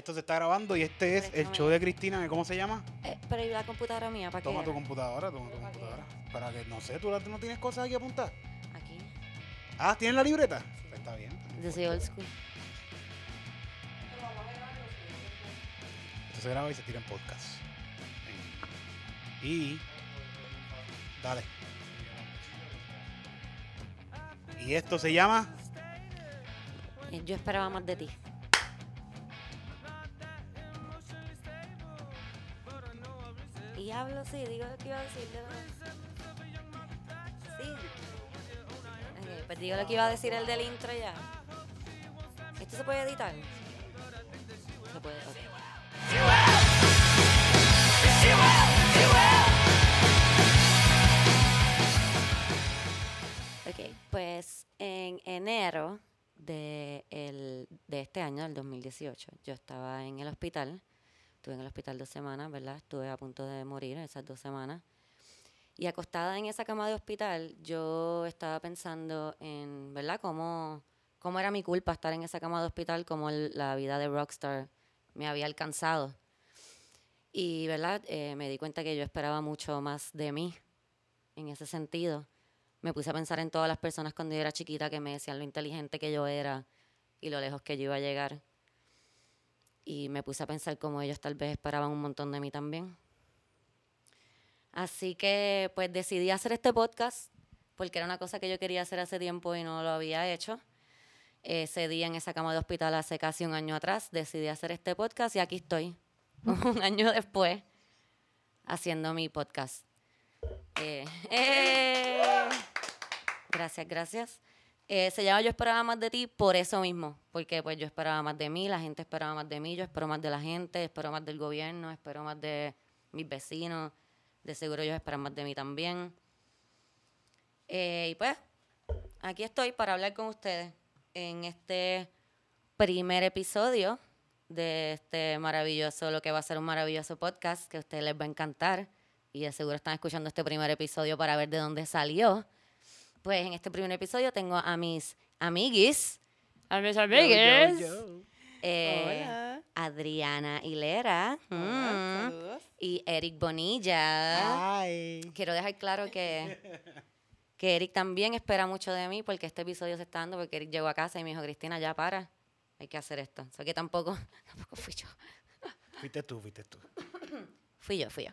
Esto se está grabando y este es el show de Cristina, ¿cómo se llama? Eh, pero ¿y la computadora mía? ¿Para Toma qué? tu computadora, toma tu ¿Para computadora. Para que, no sé, tú no tienes cosas aquí apuntadas. Aquí. Ah, ¿tienes la libreta? Pues está bien. Yo soy old school. Esto se graba y se tira en podcast. Y. Dale. Y esto se llama. Eh, Yo esperaba más de ti. Hablo, sí, digo lo que iba a decir. de. Sí. Ok, pues digo lo que iba a decir el del intro ya. ¿Esto se puede editar? Se puede, ok. Ok, pues en enero de, el- de este año, del 2018, yo estaba en el hospital. Estuve en el hospital dos semanas, ¿verdad? Estuve a punto de morir esas dos semanas. Y acostada en esa cama de hospital, yo estaba pensando en, ¿verdad? Cómo, cómo era mi culpa estar en esa cama de hospital, cómo el- la vida de rockstar me había alcanzado. Y, ¿verdad? Eh, me di cuenta que yo esperaba mucho más de mí en ese sentido. Me puse a pensar en todas las personas cuando yo era chiquita que me decían lo inteligente que yo era y lo lejos que yo iba a llegar. Y me puse a pensar cómo ellos tal vez esperaban un montón de mí también. Así que pues decidí hacer este podcast porque era una cosa que yo quería hacer hace tiempo y no lo había hecho. Ese día en esa cama de hospital hace casi un año atrás decidí hacer este podcast y aquí estoy, un año después, haciendo mi podcast. Eh, eh, gracias, gracias. Eh, se llama Yo esperaba más de ti por eso mismo, porque pues yo esperaba más de mí, la gente esperaba más de mí, yo espero más de la gente, espero más del gobierno, espero más de mis vecinos, de seguro ellos esperan más de mí también. Eh, y pues, aquí estoy para hablar con ustedes en este primer episodio de este maravilloso, lo que va a ser un maravilloso podcast que a ustedes les va a encantar y de seguro están escuchando este primer episodio para ver de dónde salió. Pues en este primer episodio tengo a mis amiguis, a mis amigues, eh, Hola. Adriana Hilera Hola, mm, y Eric Bonilla. Ay. Quiero dejar claro que, que Eric también espera mucho de mí porque este episodio se está dando porque Eric llegó a casa y me dijo, Cristina, ya para, hay que hacer esto. O sea que tampoco, tampoco fui yo. Fuiste tú, fuiste tú. Fui yo, fui yo.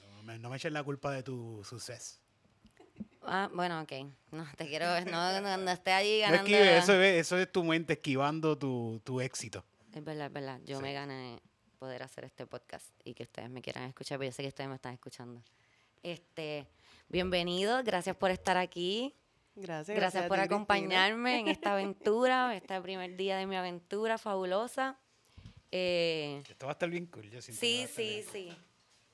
No me, no me eches la culpa de tu suceso. Ah, bueno, ok. No, te quiero, no, no, no esté allí No ganando. esquive, eso, es, eso es tu mente esquivando tu, tu éxito. Es verdad, es verdad. Yo Sí. me gané poder hacer este podcast y que ustedes me quieran escuchar, pero yo sé que ustedes me están escuchando. Este, bienvenidos, gracias por estar aquí. Gracias. Gracias, por ti, Cristina. acompañarme en esta aventura, este primer día de mi aventura fabulosa. Eh, Esto va a estar bien cool. Yo sí, sí, sí.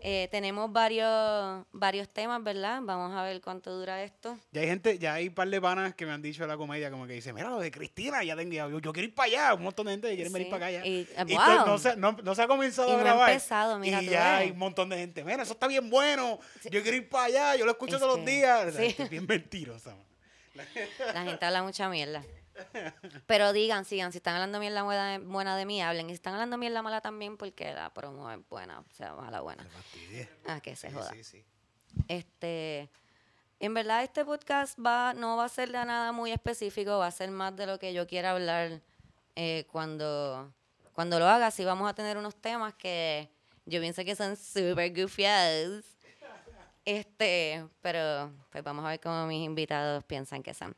Eh, tenemos varios, varios temas, ¿verdad? Vamos a ver cuánto dura esto. Ya hay gente, ya hay un par de panas que me han dicho de la comedia, como que dicen, mira, lo de Cristina, ya tengo, yo, yo quiero ir para allá. Un montón de gente que quiere venir para acá ya. y, eh, Y no, se, no, no se ha comenzado Y a no ha grabar. empezado, mira y tú, ya hay un montón de gente. Mira, eso está bien bueno. Yo quiero ir para allá. Yo lo escucho Es todos que- los días. O sea, sí. es bien mentirosa. man. La gente habla mucha mierda. Pero digan, sigan, si están hablando mierda buena, buena de mí, hablen. Y si están hablando mierda mala también, porque la promo es buena, o sea, mala buena. Ah, que se Sí, joda. sí, sí. Este, en verdad este podcast va, no va a ser de nada muy específico, va a ser más de lo que yo quiera hablar eh, cuando, cuando lo haga. Sí vamos a tener unos temas que yo pienso que son super goofies. Este, pero pues vamos a ver cómo mis invitados piensan que son.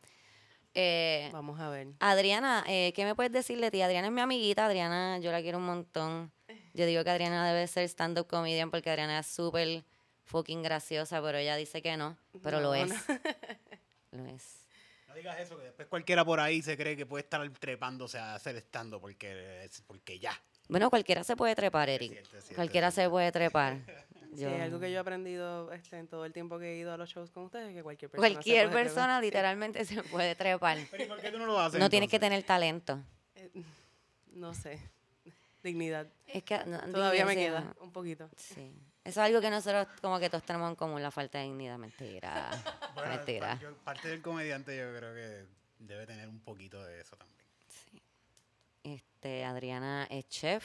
Eh, Vamos a ver. Adriana, eh, ¿qué me puedes decir de ti? Adriana es mi amiguita, Adriana, yo la quiero un montón. Yo digo que Adriana debe ser stand-up comedian porque Adriana es súper fucking graciosa, pero ella dice que no, pero lo es. no. Lo es. No digas eso, que después cualquiera por ahí se cree que puede estar trepándose a hacer estando porque, es- porque ya. Bueno, cualquiera se puede trepar, Eric. cierto, es cierto, cualquiera se puede trepar. Sí, Yo- algo que yo he aprendido este, en todo el tiempo que he ido a los shows con ustedes, que cualquier persona se cualquier puede persona trepar. literalmente se puede trepar. Pero ¿y por qué tú no lo haces? No tienes que entonces? tener talento. Eh, No sé. Dignidad. Es que no, Todavía me dignidad, queda un poquito. Sí. Eso es algo que nosotros como que todos tenemos en común, la falta de dignidad. Mentira. Bueno, Mentira. yo- parte del comediante yo creo que debe tener un poquito de eso también. Sí. Este, Este, Adriana es chef,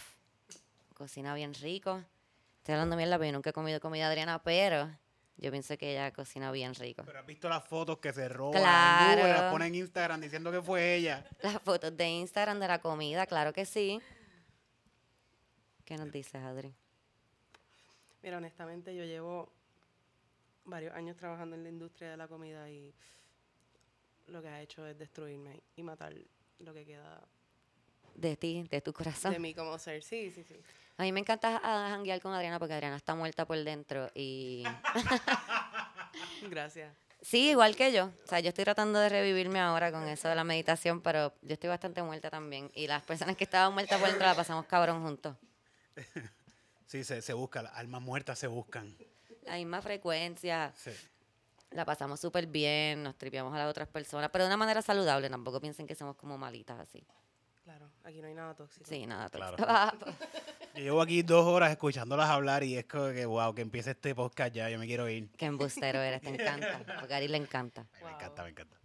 cocina bien rico. Estoy hablando mierda, pero yo nunca he comido comida Adriana, pero yo pienso que ella cocina bien rico. Pero has visto las fotos que se roban Claro. Google, las pone en Instagram diciendo que fue ella. Las fotos de Instagram de la comida, claro que sí. ¿Qué nos dices, Adri? Mira, honestamente, yo llevo varios años trabajando en la industria de la comida y lo que ha hecho es destruirme y matar lo que queda De ti, de tu corazón. de mí como ser. Sí, sí, sí. A mí me encanta ah, janguear con Adriana porque Adriana está muerta por dentro y... Gracias. Sí, igual que yo. O sea, yo estoy tratando de revivirme ahora con eso de la meditación, pero yo estoy bastante muerta también. Y las personas que estaban muertas por dentro la pasamos cabrón juntos. Sí, se, se busca, las almas muertas se buscan. La misma frecuencia, Sí. la pasamos súper bien, nos tripiamos a las otras personas, pero de una manera saludable. Tampoco piensen que somos como malitas así. Aquí no hay nada tóxico. Sí, nada. Claro. tóxico. Yo llevo aquí dos horas escuchándolas hablar y es como que, wow, que empiece este podcast ya, yo me quiero ir. Qué embustero eres, te encanta. Porque a Ari le encanta. Ay, Me encanta, me encanta.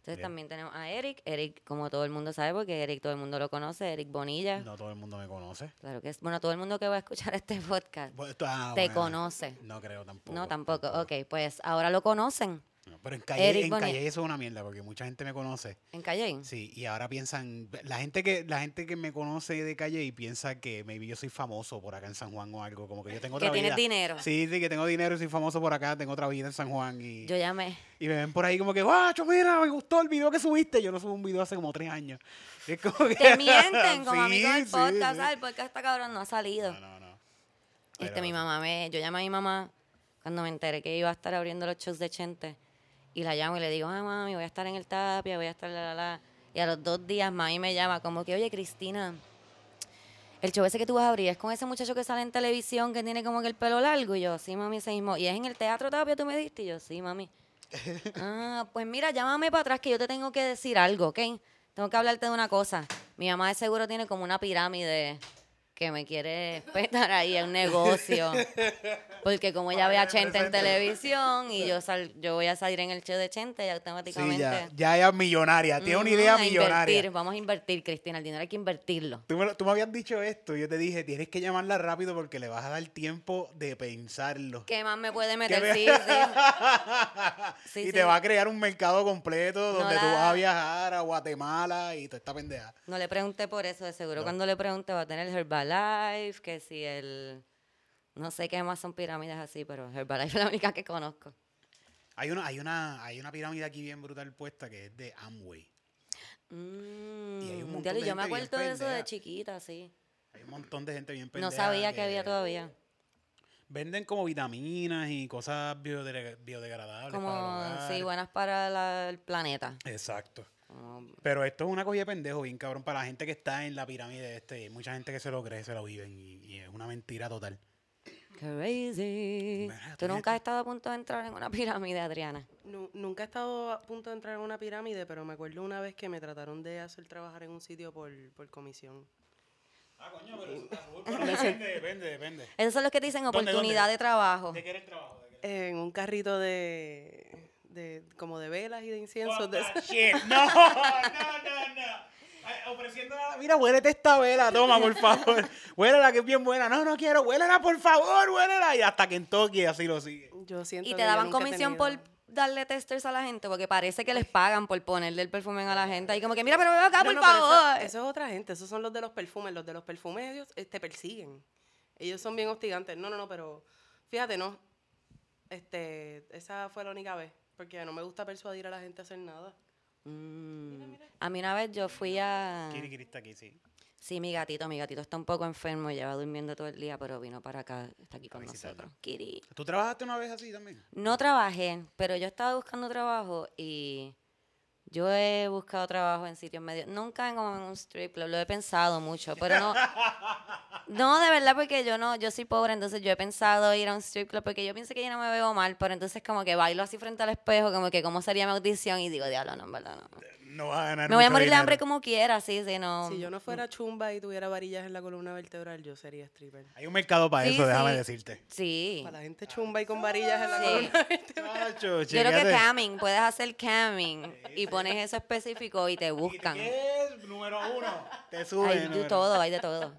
Entonces Bien. también tenemos a Eric. Eric, como todo el mundo sabe, porque Eric todo el mundo lo conoce, Eric Bonilla. No todo el mundo me conoce. Claro que es. Bueno, todo el mundo que va a escuchar este podcast Bueno, esto- ah, te bueno, conoce. No creo tampoco. No, tampoco. Ok, pues ahora lo conocen No, Pero en calle, Eric en Bonilla. calle eso es una mierda porque mucha gente me conoce. en Calley. Sí, y ahora piensan, la gente que la gente que me conoce de calle y piensa que maybe yo soy famoso por acá en San Juan o algo, como que yo tengo Que otra tienes vida. dinero. Sí, sí, que tengo dinero y soy famoso por acá, tengo otra vida en San Juan y, Yo llamé. y me ven por ahí como que, guacho, mira, me gustó el video que subiste. Yo no subo un video hace como tres años. Es como que- Te mienten, como a mí con el Sí, podcast. sí. El podcast está cabrón, no ha salido. No, no, no. Este, mi mamá me, yo llamé a mi mamá cuando me enteré que iba a estar abriendo los shows de Chente. Y la llamo y le digo, ah, mami, voy a estar en el Tapia, voy a estar la, la, la. Y a los dos días, mami me llama como que, oye, Cristina, el show ese que tú vas a abrir es con ese muchacho que sale en televisión que tiene como que el pelo largo. Y yo, sí, mami, ese mismo. Y es en el Teatro Tapia, tú me diste. Y yo, sí, mami. ah, pues mira, llámame para atrás que yo te tengo que decir algo, ¿ok? Tengo que hablarte de una cosa. Mi mamá de seguro tiene como una pirámide que me quiere petar ahí en negocio. Porque como ella ve a Chente en televisión y yo sal, yo voy a salir en el show de Chente y Sí, automáticamente... ya, ya ella es millonaria, tiene una idea a millonaria. Invertir, vamos a invertir, Cristina, el dinero hay que invertirlo. Tú me, tú me habías dicho esto y yo te dije, tienes que llamarla rápido porque le vas a dar tiempo de pensarlo. ¿Qué más me puede meter? me- Sí, sí. Sí, y sí. te va a crear un mercado completo No donde tú vas a viajar a Guatemala y toda esta pendeja. No le pregunté por eso, de seguro No. cuando le pregunte va a tener Herbalife, que si el... No sé qué más son pirámides así, pero Herbalife es la única que conozco. Hay una, hay una, hay una pirámide aquí bien brutal puesta que es de Amway. Mm, hay un montón diablo, de yo me gente bien acuerdo de eso de chiquita, sí. Hay un montón de gente bien No pendeja. sabía que había todavía. Venden como vitaminas y cosas biodegradables. para Como, hogar. sí, buenas para la- el planeta. Exacto. Pero esto es una cogida de pendejo, bien cabrón, para la gente que está en la pirámide este. Hay mucha gente que se lo cree, se lo viven y, y es una mentira total. Crazy. Mira, ¿Tú nunca has estado a punto de entrar en una pirámide, Adriana? Nu- nunca he estado a punto de entrar en una pirámide, pero me acuerdo una vez que me trataron de hacer trabajar en un sitio por, por comisión. Ah, coño, pero depende, depende, depende. Esos son los que te dicen ¿Dónde, oportunidad dónde? de trabajo. ¿De qué era el trabajo? ¿De qué En un carrito de, de como de velas y de that shit. No, no, no, no. Ofreciendo la- Mira, huélete esta vela, toma, por favor. Huélela, que es bien buena. No, no quiero, huélela, por favor, huélela. Y hasta Kentucky así lo sigue. Yo siento Y que te daban comisión por darle testers a la gente, porque parece que les pagan por ponerle el perfume a la gente. Y como que, mira, pero ven acá, No, por no, pero eso- favor. Eso, es otra gente, esos son los de los perfumes. Los de los perfumes ellos eh, te persiguen. Ellos son bien hostigantes. No, no, no, pero fíjate, no. Este, esa fue la única vez. Porque no me gusta persuadir a la gente a hacer nada. Mm. A mí una vez yo fui a... Kiri Kiri está aquí, sí. Sí, mi gatito, mi gatito está un poco enfermo, lleva durmiendo todo el día, pero vino para acá, está aquí con nosotros. Kiri. ¿Tú trabajaste una vez así también? No trabajé, pero yo estaba buscando trabajo y yo he buscado trabajo en sitios medios, nunca en, como en un strip club, lo he pensado mucho, pero no, no de verdad porque yo no, yo soy pobre, entonces yo he pensado ir a un strip club porque yo pienso que yo no me veo mal, pero entonces como que bailo así frente al espejo, como que cómo sería mi audición y digo, diablo, no, en verdad no. No vas a ganar Me voy a morir de hambre como quiera, sí, sí, no. Si yo no fuera chumba y tuviera varillas en la columna vertebral, yo sería stripper. Hay un mercado para Sí, eso, déjame decirte. Sí. Para la gente chumba y con varillas en la Sí. columna vertebral. Chacho, Yo creo que chécate. camming, puedes hacer camming y pones eso específico y te buscan. ¿Qué es? Número uno. Te sube. Hay de número- todo, hay de todo.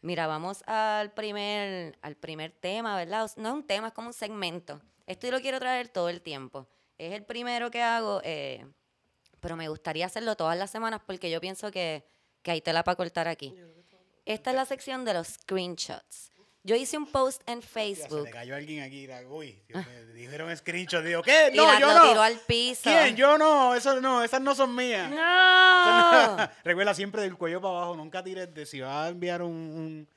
Mira, vamos al primer, al primer tema, ¿verdad? O s- No es un tema, es como un segmento. Esto yo lo quiero traer todo el tiempo. Es el primero que hago, eh, pero me gustaría hacerlo todas las semanas porque yo pienso que, que hay tela para cortar aquí. Esta es la sección de los screenshots. Yo hice un post en Ya, Se Facebook. le cayó alguien aquí. la- Uy, Dios mío, dijeron screenshot. Digo, ¿qué? y No, la- yo lo no. tiró al piso. ¿Quién? Yo no. Eso no. Esas no son mías. ¡No! Recuerda siempre del cuello para abajo. Nunca tires de si vas a enviar un, un,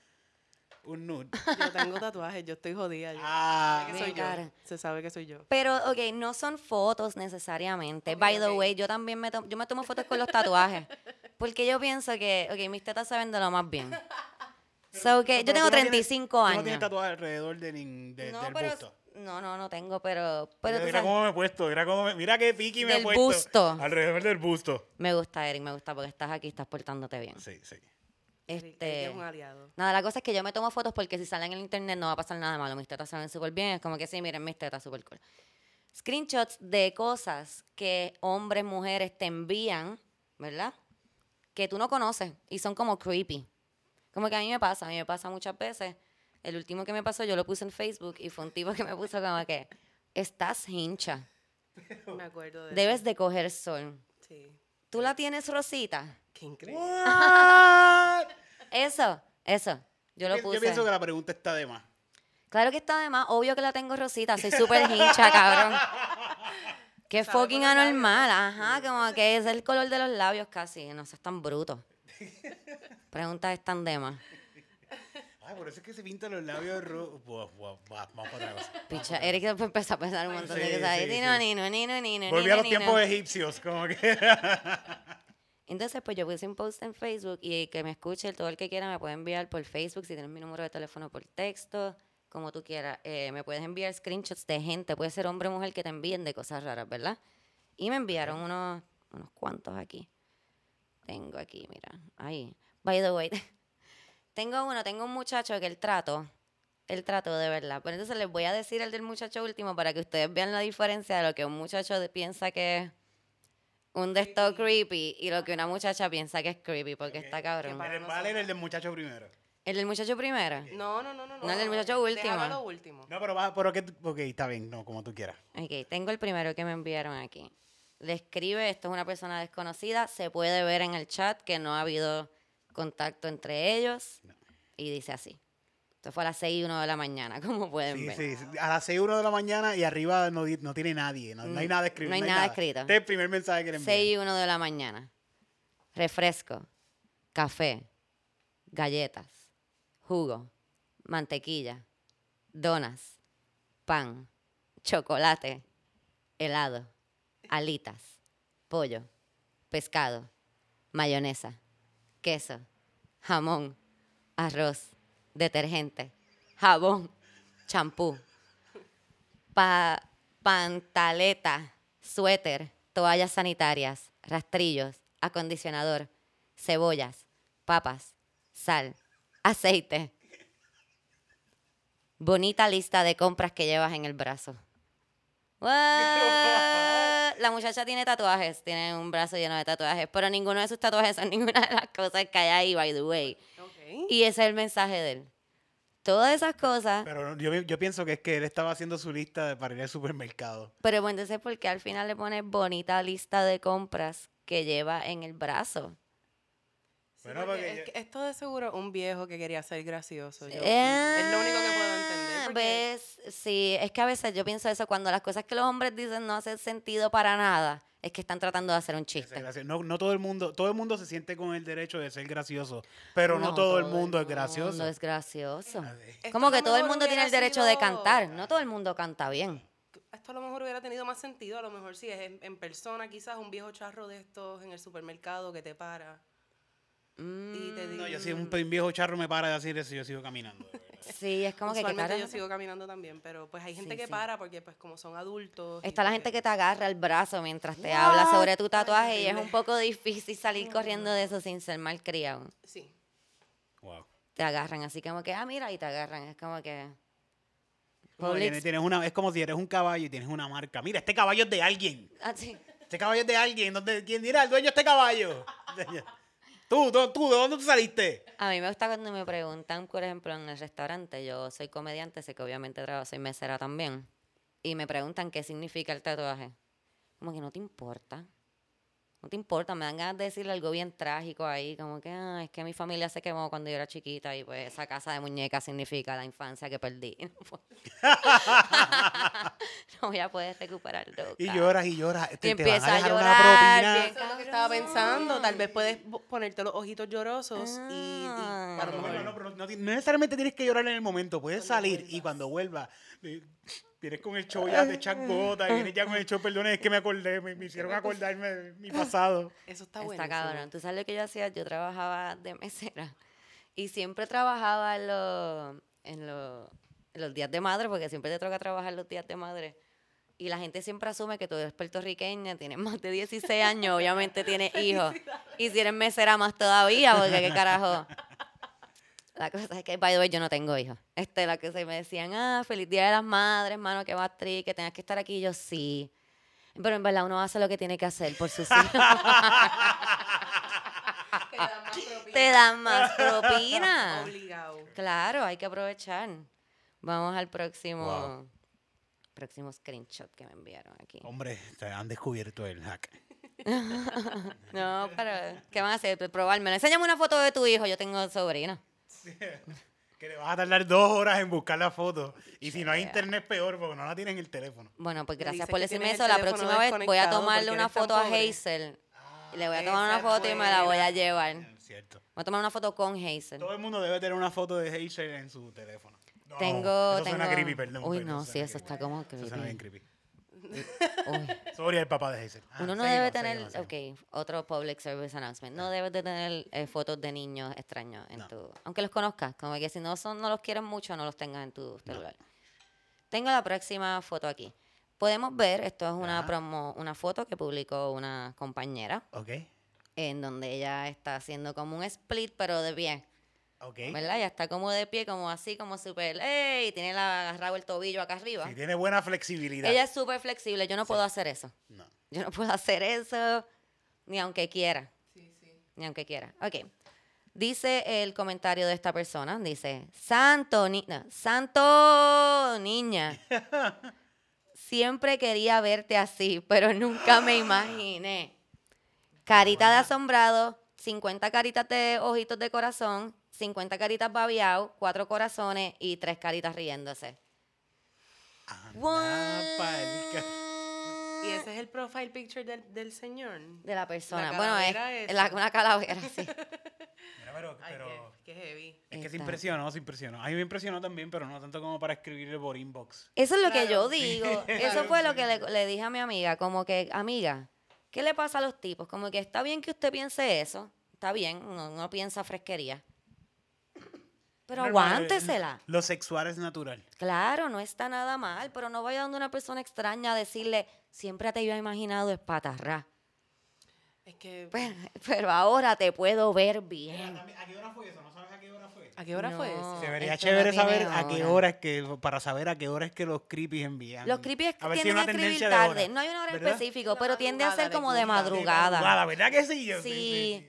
un nude. Yo tengo tatuajes, yo estoy jodida. Yo. Ah, que soy yo. Se sabe que soy yo. Pero, ok, no son fotos necesariamente. By the way, yo también me, to- yo me tomo fotos con los tatuajes. Porque yo pienso que, ok, mis tetas saben de lo más bien. So que yo tengo no tienes- 35 tú años. No tienes tatuaje alrededor de, nin- de- no, del pero, busto. no, no, no tengo, pero, pero mira sabes, cómo me he puesto, mira cómo me- mira qué piqui me he Del puesto. busto. Alrededor del busto. me gusta, Eric, me gusta porque estás aquí, estás portándote bien. Sí, sí. Este, es un aliado. nada, la cosa es que yo me tomo fotos porque si salen en el internet no va a pasar nada malo. Mis tetas salen súper bien. Es como que sí, miren mis tetas súper cool. Screenshots de cosas que hombres, mujeres te envían, ¿verdad? Que tú no conoces y son como creepy. Como que a mí me pasa, a mí me pasa muchas veces. El último que me pasó yo lo puse en Facebook y fue un tipo que me puso como que, estás hincha, Me acuerdo de debes de coger sol. eso. Sí. ¿Tú la tienes rosita? Qué increíble. Eso, eso. Yo lo Yo puse. pienso que la pregunta está de más. Claro que está de más, obvio que la tengo rosita, soy súper hincha, cabrón. Qué Sabe fucking anormal, ajá, como que es el color de los labios casi, no seas tan bruto. Preguntas están de más. Ay, por eso es que se pintan los labios rojos. Vamos para cosa. Picha, Eric después empezó a pensar un montón de Sí, cosas. ahí, sí, Nino, sí. nino, nino, nino, Volví nino, a los nino. tiempos egipcios, como que. Entonces, pues yo puse un post en Facebook y que me escuche todo el que quiera me puede enviar por Facebook, si tienes mi número de teléfono por texto, como tú quieras. Eh, me puedes enviar screenshots de gente, puede ser hombre o mujer que te envíen de cosas raras, ¿verdad? Y me enviaron unos, unos cuantos aquí. Tengo aquí, mira, ahí. By the way, tengo uno, tengo un muchacho que el trato, el trato de verdad. Pero entonces les voy a decir el del muchacho último para que ustedes vean la diferencia de lo que un muchacho piensa que es un de estos creepy y lo que una muchacha piensa que es creepy, porque está cabrón. vale era el del muchacho primero. El del muchacho primero. No, no, no, no. No, el del muchacho último. Lo último. No, pero va, pero que. Ok, está bien, no, como tú quieras. Ok, tengo el primero que me enviaron aquí. Le escribe, esto es una persona desconocida, se puede ver en el chat que no ha habido contacto entre ellos. Y dice así. Esto fue a las 6 y 1 de la mañana, como pueden Sí, ver. sí, sí. A las 6 1 de la mañana y arriba no, no tiene nadie. No, no hay Mm, nada escrito. no hay nada escrito. Este es el primer mensaje que le envié. 6 y 1 de la mañana. Refresco, café, galletas, jugo, mantequilla, donas, pan, chocolate, helado, alitas, pollo, pescado, mayonesa, queso, jamón, arroz, detergente, jabón, champú, pa- pantaleta, suéter, toallas sanitarias, rastrillos, acondicionador, cebollas, papas, sal, aceite. Bonita lista de compras que llevas en el brazo. La muchacha tiene tatuajes, tiene un brazo lleno de tatuajes, pero ninguno de sus tatuajes son ninguna de las cosas que hay ahí, by the way. Y ese es el mensaje de él. Todas esas cosas, Pero yo, yo pienso que es que él estaba haciendo su lista de- para ir al supermercado. pero bueno, entonces porque al final le pone bonita lista de compras que lleva en el brazo. Sí, Bueno, porque porque es yo- esto de seguro un viejo que quería ser gracioso. yo- Eh, es lo único que puedo entender. Porque- ¿Ves? Sí, es que a veces yo pienso eso, cuando las cosas que los hombres dicen no hacen sentido para nada, es que están tratando de hacer un chiste. No, no todo el mundo, todo el mundo se siente con el derecho de ser gracioso, pero no, todo, el mundo es gracioso. mundo es gracioso. Como que todo el mundo tiene el derecho de sido- cantar, no todo el mundo canta bien. Esto a lo mejor hubiera tenido más sentido, a lo mejor sí, es en, en persona, quizás un viejo charro de estos en el supermercado que te para. Y te No, dice, yo si un pe- viejo charro me para de decir eso, yo sigo caminando. Sí, es como que, ¿qué Usualmente yo sigo caminando también, pero pues hay gente Sí, que sí. para porque pues como son adultos. Está la pues, gente que te agarra el brazo mientras te habla sobre tu tatuaje y es un poco difícil salir corriendo de eso sin ser mal criado. Sí. Wow. Te agarran así como que, ah, mira, y te agarran. Es como que... Como tienes- tienes una, es como si eres un caballo y tienes una marca. Mira, este caballo es de alguien. Ah, sí. Este caballo es de alguien. ¿Dónde, ¿Quién dirá? El dueño de este caballo. tú, tú, tú, ¿de dónde tú saliste? A mí me gusta cuando me preguntan, por ejemplo, en el restaurante, yo soy comediante, sé que obviamente trabajo, soy mesera también, y me preguntan qué significa el tatuaje. Como que no te importa. No te importa, me dan ganas de decirle algo bien trágico ahí, como que "Ah, es que mi familia se quemó cuando yo era chiquita y pues esa casa de muñecas significa la infancia que perdí. no voy a poder recuperarlo. Y lloras y lloras. Te, Y te van empieza a una llorar, propina. bien Eso es lo que estaba pensando. Tal vez puedes ponerte los ojitos llorosos y, y Ah. a lo Cuando mejor- vuelva, no, pero no, ti- no necesariamente tienes que llorar en el momento, puedes Cuando salir y cuando vuelvas, eh, vienes con el show ya, te echan gota, y vienes ya con el show, perdón, es que me acordé, me, me hicieron acordarme de mi pasado. Eso está, Está bueno. cabrón. ¿Tú sabes lo que yo hacía? Yo trabajaba de mesera y siempre trabajaba en los, en los, en los días de madre, porque siempre te toca trabajar los días de madre. Y la gente siempre asume que tú eres puertorriqueña, tienes más de 16 años, obviamente tienes hijos. Y si eres mesera más todavía, porque qué carajo. La cosa es que, by the way, yo no tengo hijos. Este, la que se me decían, ah, feliz día de las madres, hermano, que más triste, que tengas que estar aquí. Y yo, sí. Pero en verdad uno hace lo que tiene que hacer por sus hijos. Te dan más propina. Te dan más propina. Obligado. Claro, hay que aprovechar. Vamos al próximo Wow. próximo screenshot que me enviaron aquí. Hombre, te han descubierto el hack. No, pero ¿qué van a hacer? Probármelo. Enséñame una foto de tu hijo. Yo tengo sobrino. Que le vas a tardar dos horas en buscar la foto. Y si no hay internet, peor, porque no la tienes en el teléfono. Bueno, pues gracias por decirme eso. La próxima vez voy a tomarle una foto a. Hazel. Y le voy a tomar una foto y me la voy a llevar. Cierto. Voy a tomar una foto con Hazel. Todo el mundo debe tener una foto de Hazel en su teléfono. No, Tengo, eso tengo. suena creepy, perdón. Uy, perdón, no, sí, eso creepy. está como Eso suena bien creepy. Sorry el papá de Hazel. Ah, Uno no seguimos, debe tener, seguimos, seguimos. ok, otro public service announcement. No debes de tener eh, fotos de niños extraños en No. tu, aunque los conozcas, como que si no son, no los quieres mucho, no los tengas en tu celular. Tengo la próxima foto aquí. Podemos ver, esto es una Ajá. promo, una foto que publicó una compañera, Ok, en donde ella está haciendo como un split, pero de pie, ok. ¿verdad? Ella está como de pie, como así, como súper, ¡ey! Tiene la, agarrado el tobillo acá arriba. Si tiene buena flexibilidad. Ella es súper flexible, yo no puedo hacer eso. No. Yo no puedo hacer eso, ni aunque quiera. Sí, sí. Ni aunque quiera. Ok. Dice el comentario de esta persona, dice, Santo, ni no, Santo niña, siempre quería verte así, pero nunca me imaginé. Carita de asombrado, 50 caritas de ojitos de corazón, 50 caritas babiao, cuatro corazones y tres caritas riéndose. Y ese es el profile picture del, del señor. De la persona. La bueno, es la- una calavera, sí. Mira, pero, Ay, pero qué, qué heavy. es que se impresionó, se impresionó. A mí me impresionó también, pero no tanto como para escribirle por inbox. Eso es lo que yo digo. Eso Claro, fue lo que le dije a mi amiga, como que, amiga, ¿qué le pasa a los tipos? Como que está bien que usted piense eso, está bien, uno no piensa fresquería. Pero eh, aguántesela. Lo sexual es natural. Claro, no está nada mal, pero no vaya donde una persona extraña a decirle, siempre te había imaginado espatarrá. Es que. Pero, pero ahora te puedo ver bien. ¿A qué hora fue eso? ¿No sabes a qué hora fue? ¿A qué hora fue No. ese? Se vería esto no chévere saber a qué hora. es que, para saber a qué hora es que los creepies envían. Los creepy A ver si tienden una a escribir tarde. No hay una hora específica, pero tiende a ser como de madrugada. Madrugada, ¿verdad que sí? Yo- Sí.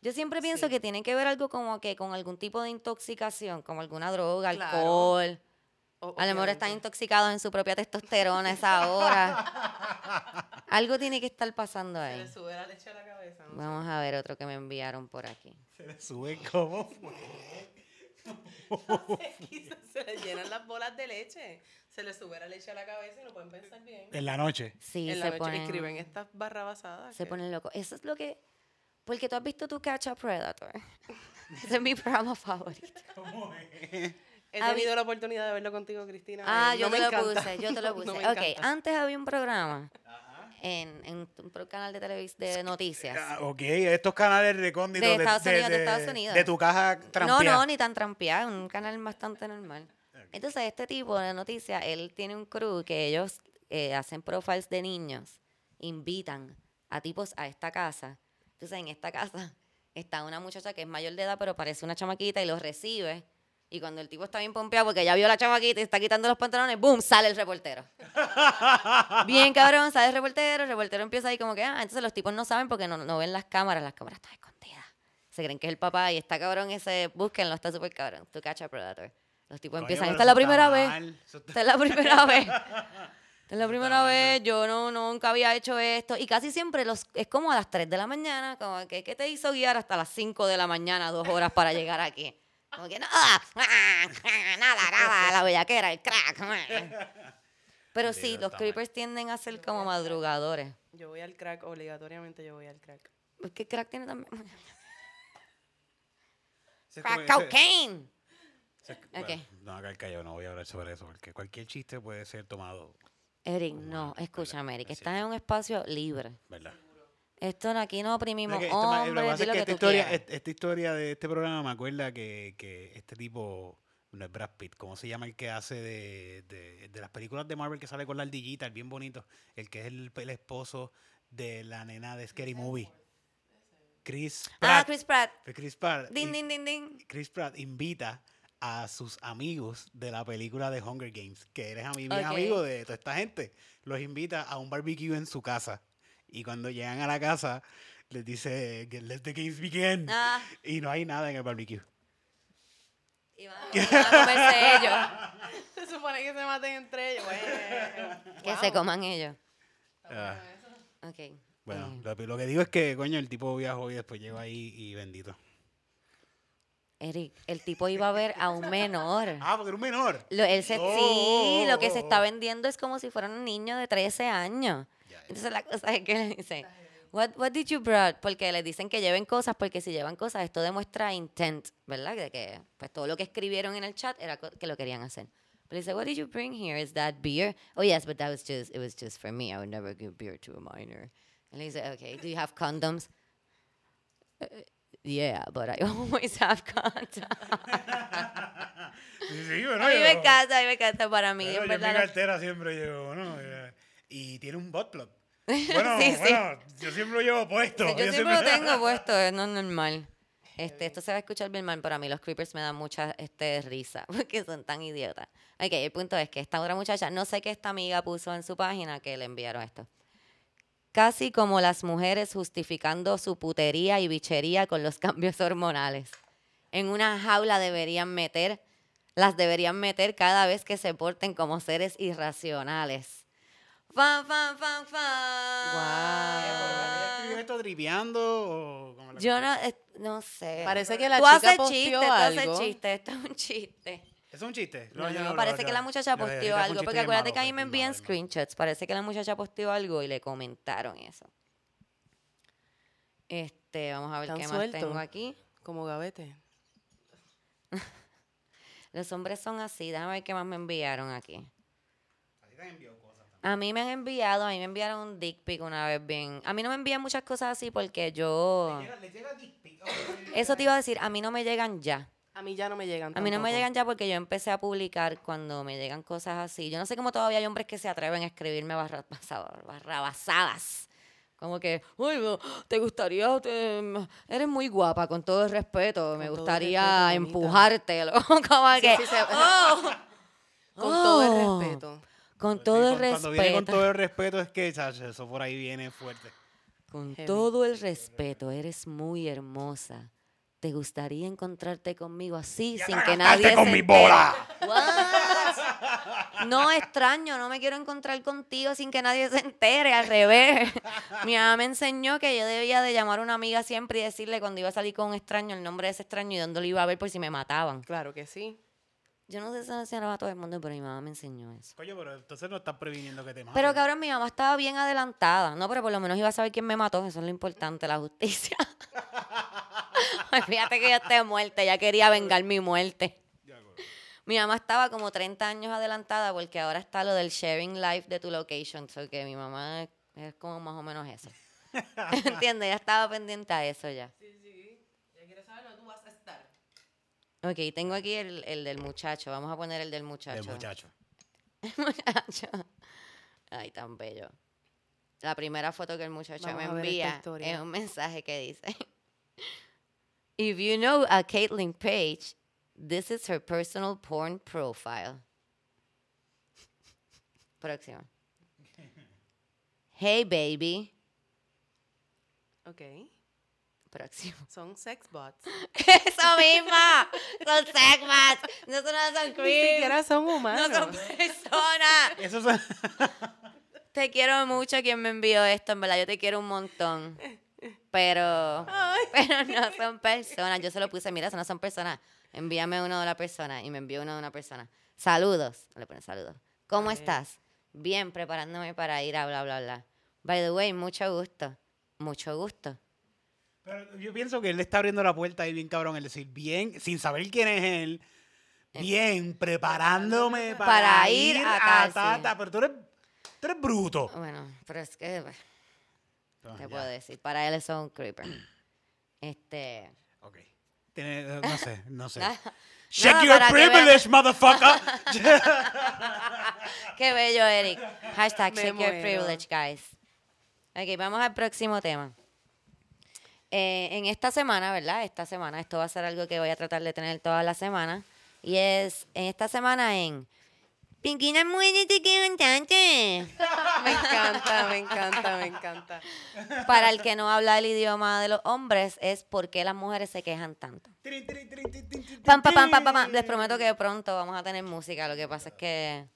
Yo siempre pienso Sí. que tiene que ver algo como que con algún tipo de intoxicación, como alguna droga, Claro. alcohol. O- A lo mejor están intoxicados en su propia testosterona a esa hora. algo tiene que estar pasando Se ahí. le sube la leche a la cabeza. ¿no? Vamos a ver otro que me enviaron por aquí. Se le sube como fue. se le llenan las bolas de leche. Se le sube la leche a la cabeza y no pueden pensar bien. En la noche. Sí, en la se noche ponen, escriben estas barrabasadas. se que- ponen locos. Eso es lo que... Porque tú has visto tu Catch a Predator. Ese es mi programa favorito. ¿Cómo es? He tenido la oportunidad de verlo contigo, Cristina. Ah, yo te me lo encanta. puse, yo te lo puse. ok, encanta. antes había un programa en, en un canal de televisión de noticias. Ah, ok, estos canales recónditos De Estados Unidos, de Estados Unidos. de tu caja No, trampeada. no, ni tan trampeado, un canal bastante normal. Entonces, este tipo de noticias, él tiene un crew que ellos eh, hacen profiles de niños, invitan a tipos a esta casa. Entonces, en esta casa está una muchacha que es mayor de edad, pero parece una chamaquita y los recibe Y cuando el tipo está bien pompeado porque ya vio a la chamaquita y está quitando los pantalones, ¡boom! sale el reportero. bien cabrón, sale el reportero, el reportero empieza ahí como que, ah, entonces los tipos no saben porque no, no ven las cámaras, las cámaras están escondidas. Se creen que es el papá y está cabrón ese, búsquenlo, está súper cabrón. To catch a predator. Los tipos Coño, empiezan, esta es la primera vez. mal, está- Esta es la primera vez. Esta es la primera vez, yo no, nunca había hecho esto. Y casi siempre los, es como a las 3 de la mañana, como que, ¿qué te hizo guiar hasta las 5 de la mañana, dos horas para llegar aquí? Como que nada, nada, nada, la bellaquera, el crack. Pero sí, los creepers tienden a ser como madrugadores. Yo voy al crack, obligatoriamente yo voy al crack. Es que crack tiene también... Crack cocaine. ese es- Ok. bueno, no, callado, no voy a hablar sobre eso, porque cualquier chiste puede ser tomado, Eric, no, escúchame, Eric, es estás en un espacio libre. ¿verdad? Esto no- aquí no oprimimos que lo que hombres, pasa di es lo que que esta historia, esta de este programa me acuerda que, que este tipo, no es Brad Pitt, ¿cómo se llama el que hace de, de, de las películas de Marvel que sale con la ardillita, el bien bonito? El que es el, el esposo de la nena de Scary Movie. Chris Ah, Pratt. Chris Pratt. Chris Pratt. Din, y- din, din, din. Chris Pratt invita a sus amigos de la película de Hunger Games, que eres ami- bien Ok. amigo de toda esta gente. Los invita a un barbecue en su casa. Y cuando llegan a la casa, les dice que let the games begin. Ah, Y no hay nada en el barbecue. y van a, y van a comerse ellos. Se supone que se maten entre ellos. Bueno, Que wow. se coman ellos. Ah, Ok. bueno, Eh, lo, lo que digo es que, coño, el tipo viajó y después llegó ahí y bendito. Eric, el tipo iba a ver a un menor. Ah, porque era un menor. Lo, él se, Oh, sí, lo que se oh, está vendiendo es como si fuera un niño de 13 años. Entonces la cosa es que le dicen, what, what did you brought? Porque le dicen que lleven cosas, porque si llevan cosas, esto demuestra intent, ¿verdad? De que pues todo lo que escribieron en el chat era que lo querían hacer. Pero dice, what did you bring here? Is that beer? Oh yes, but that was just, it was just for me. I would never give beer to a minor. And he dice, okay, do you have condoms? "Uh, yeah, but I always have condoms. Sí, sí, bueno, a mí me encanta, a mí me encanta para mí. Yo en mi cartera siempre llevo, ¿no? Eh, Y tiene un bot plug. Bueno, Sí, sí. bueno, yo siempre lo llevo puesto. Yo siempre lo tengo puesto, es no es normal. Este, esto se va a escuchar bien mal, pero a mí los creepers me dan mucha este, risa, porque son tan idiotas. Ok, el punto es que esta otra muchacha, no sé qué esta amiga puso en su página que le enviaron esto. Casi como las mujeres justificando su putería y bichería con los cambios hormonales. En una jaula deberían meter, las deberían meter cada vez que se porten como seres irracionales. Fan, fan, fan, fan. Guau. ¿Escribió esto tripeando o cómo la Yo no, no sé. Parece que la tú chica haces posteó chiste, tú haces algo. chiste, esto es un chiste. ¿Es un chiste? No, yo no, lo- parece lo- que la lo- muchacha lo posteó algo, porque acuérdate malo, que a mí me envían screenshots, parece que la muchacha posteó algo y le comentaron eso. Este, vamos a ver qué suelto. más tengo aquí. Como gavete. Los hombres son así, déjame ver qué más me enviaron aquí. A ti te también. A mí me han enviado, a mí me enviaron un dick pic una vez bien. A mí no me envían muchas cosas así porque yo... Le llega- le llega dick pic. Oh, Eso te iba a decir, a mí no me llegan ya. A mí ya no me llegan A mí no me llegan ya porque yo empecé a publicar cuando me llegan cosas así. Yo no sé cómo todavía hay hombres que se atreven a escribirme barrabasa- barrabasadas. Como que, uy, te gustaría, te- eres muy guapa, con todo el respeto, me Con gustaría empujártelo. Como Sí, que, sí, se- "Oh, Con todo el oh". respeto. Con Sí, todo el cuando- Cuando viene con respeto. todo el respeto es que chacho, eso por ahí viene fuerte. Con Heavy. todo el respeto, eres muy hermosa. ¿Te gustaría encontrarte conmigo así, sin que nadie con se mi bola! What? No, extraño, no me quiero encontrar contigo sin que nadie se entere, al revés. Mi mamá me enseñó que yo debía de llamar a una amiga siempre y decirle cuando iba a salir con un extraño el nombre de ese extraño y dónde lo iba a ver por si me mataban. Claro que sí. Yo no sé si se lo a todo el mundo, pero mi mamá me enseñó eso. Coño, pero entonces no estás previniendo que te maten. Pero cabrón, mi mamá estaba bien adelantada. No, pero por lo menos iba a saber quién me mató. Eso es lo importante, la justicia. Ay, Fíjate que yo esté muerta. Ya quería vengar mi muerte. Mi mamá estaba como 30 años adelantada porque ahora está lo del sharing life de tu location. So que mi mamá es, es como más o menos eso. ¿Entiendes? Ya estaba pendiente a eso ya. Sí, sí. Ya quieres saber dónde tú vas a estar. Ok, tengo aquí el, el del muchacho. Vamos a poner el del muchacho. El muchacho. muchacho. Ay, tan bello. La primera foto que el muchacho Vamos me envía es un mensaje que dice: If you know a Caitlyn Page, This is her personal porn profile. Próximo. Hey baby. Ok. Próximo. Son sex bots. Eso misma. Son segmas. No son, no son Ni siquiera son No humanos. son personas. Eso es- Te quiero mucho quien me envió esto, en verdad. Yo te quiero un montón. Pero, pero no son personas. Yo se lo puse, mira, eso no son personas. Envíame uno de la persona. Y me envió uno de una persona. Saludos. Le pone saludos. ¿Cómo Ay. estás? Bien, preparándome para ir a bla, bla, bla. By the way, mucho gusto. Mucho gusto. Pero yo pienso que él le está abriendo la puerta ahí bien cabrón, el decir, bien, sin saber quién es él, bien, preparándome para, Para ir, ir a, a Tata, pero tú eres, tú eres bruto. Bueno, pero es que, te ya, puedo decir, para él es un creeper. Este... ok. Tiene- no sé, no sé. Check your que privilege, motherfucker. Qué bello, Eric. Hashtag Me check your privilege, guys. Ok, vamos al próximo tema. Eh, en esta semana, ¿verdad? Esta semana, esto va a ser algo que voy a tratar de tener toda la semana. Y es en esta semana en Pinquina muérete que cantante. Me encanta, me encanta, me encanta. Para el que no habla el idioma de los hombres, es por qué las mujeres se quejan tanto. Pam, pam, pam, pam, pam, pam. Les prometo que pronto vamos a tener música. Lo que pasa es que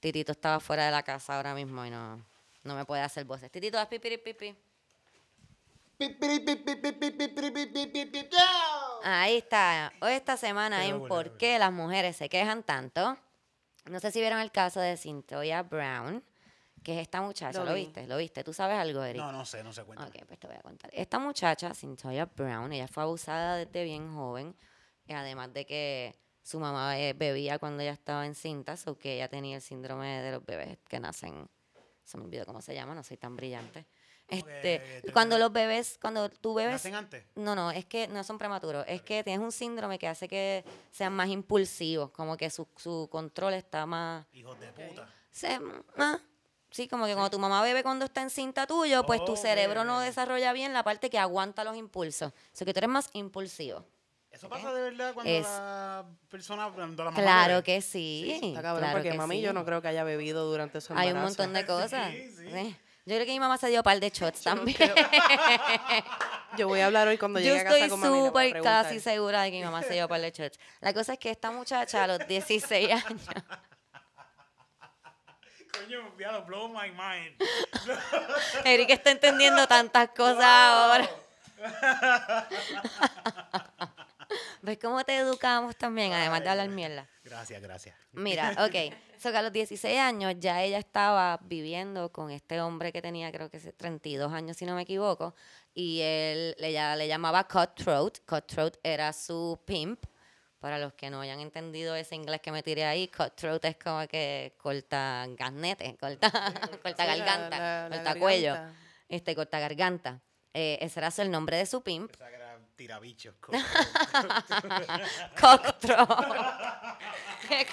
Titito estaba fuera de la casa ahora mismo y no, no me puede hacer voces. Titito, haz pipi, pipi. Ahí está. Esta semana en por qué las mujeres se quejan tanto. No sé si vieron el caso de Cynthia Brown, que es esta muchacha. Lo ¿Lo, vi. viste? ¿Lo viste? ¿Tú sabes algo, Eric? No, no sé, no sé cuenta. Ok, pues te voy a contar. Esta muchacha, Cynthia Brown, ella fue abusada desde bien joven, y además de que su mamá eh, bebía cuando ella estaba encinta, o que ella tenía el síndrome de los bebés que nacen, se me olvidó cómo se llama, no soy tan brillante. Este, te- cuando los bebés, cuando tú bebes, ¿Nacen antes? no, no, es que no son prematuros, es que tienes un síndrome que hace que sean más impulsivos, como que su, su control está más Hijos de puta. se, ah, sí, como que cuando tu mamá bebe cuando está encinta tuyo, pues tu cerebro no desarrolla bien la parte que aguanta los impulsos. O sea, que tú eres más impulsivo. ¿Eso pasa de verdad cuando Es- la persona, cuando la mamá Claro bebe? que sí. Está cabrón, claro porque que mami sí. yo no creo que haya bebido durante su Hay embarazo. un montón de cosas. Sí, sí. Sí. Yo creo que mi mamá se dio par de shots también. Yo voy a hablar hoy cuando Yo llegue a casa estoy con voy a súper casi segura de que mi mamá se dio par de shots. La cosa es que esta muchacha a los 16 años Coño, blow my mind. Eric está entendiendo tantas cosas ahora. ¿Ves cómo te educamos también, además de hablar mierda? Gracias, gracias. Mira, ok. So que a los 16 años ya ella estaba viviendo con este hombre que tenía, creo que es 32 años, si no me equivoco. Y él ella le llamaba Cutthroat. Cutthroat era su pimp. Para los que no hayan entendido ese inglés que me tiré ahí, Cutthroat es como que corta garnete, corta, corta Sí, la- garganta, la- la corta cuello, garganta. este, corta garganta. Eh, ese era el nombre de su pimp. Tirabichos. Cocktro. Qué.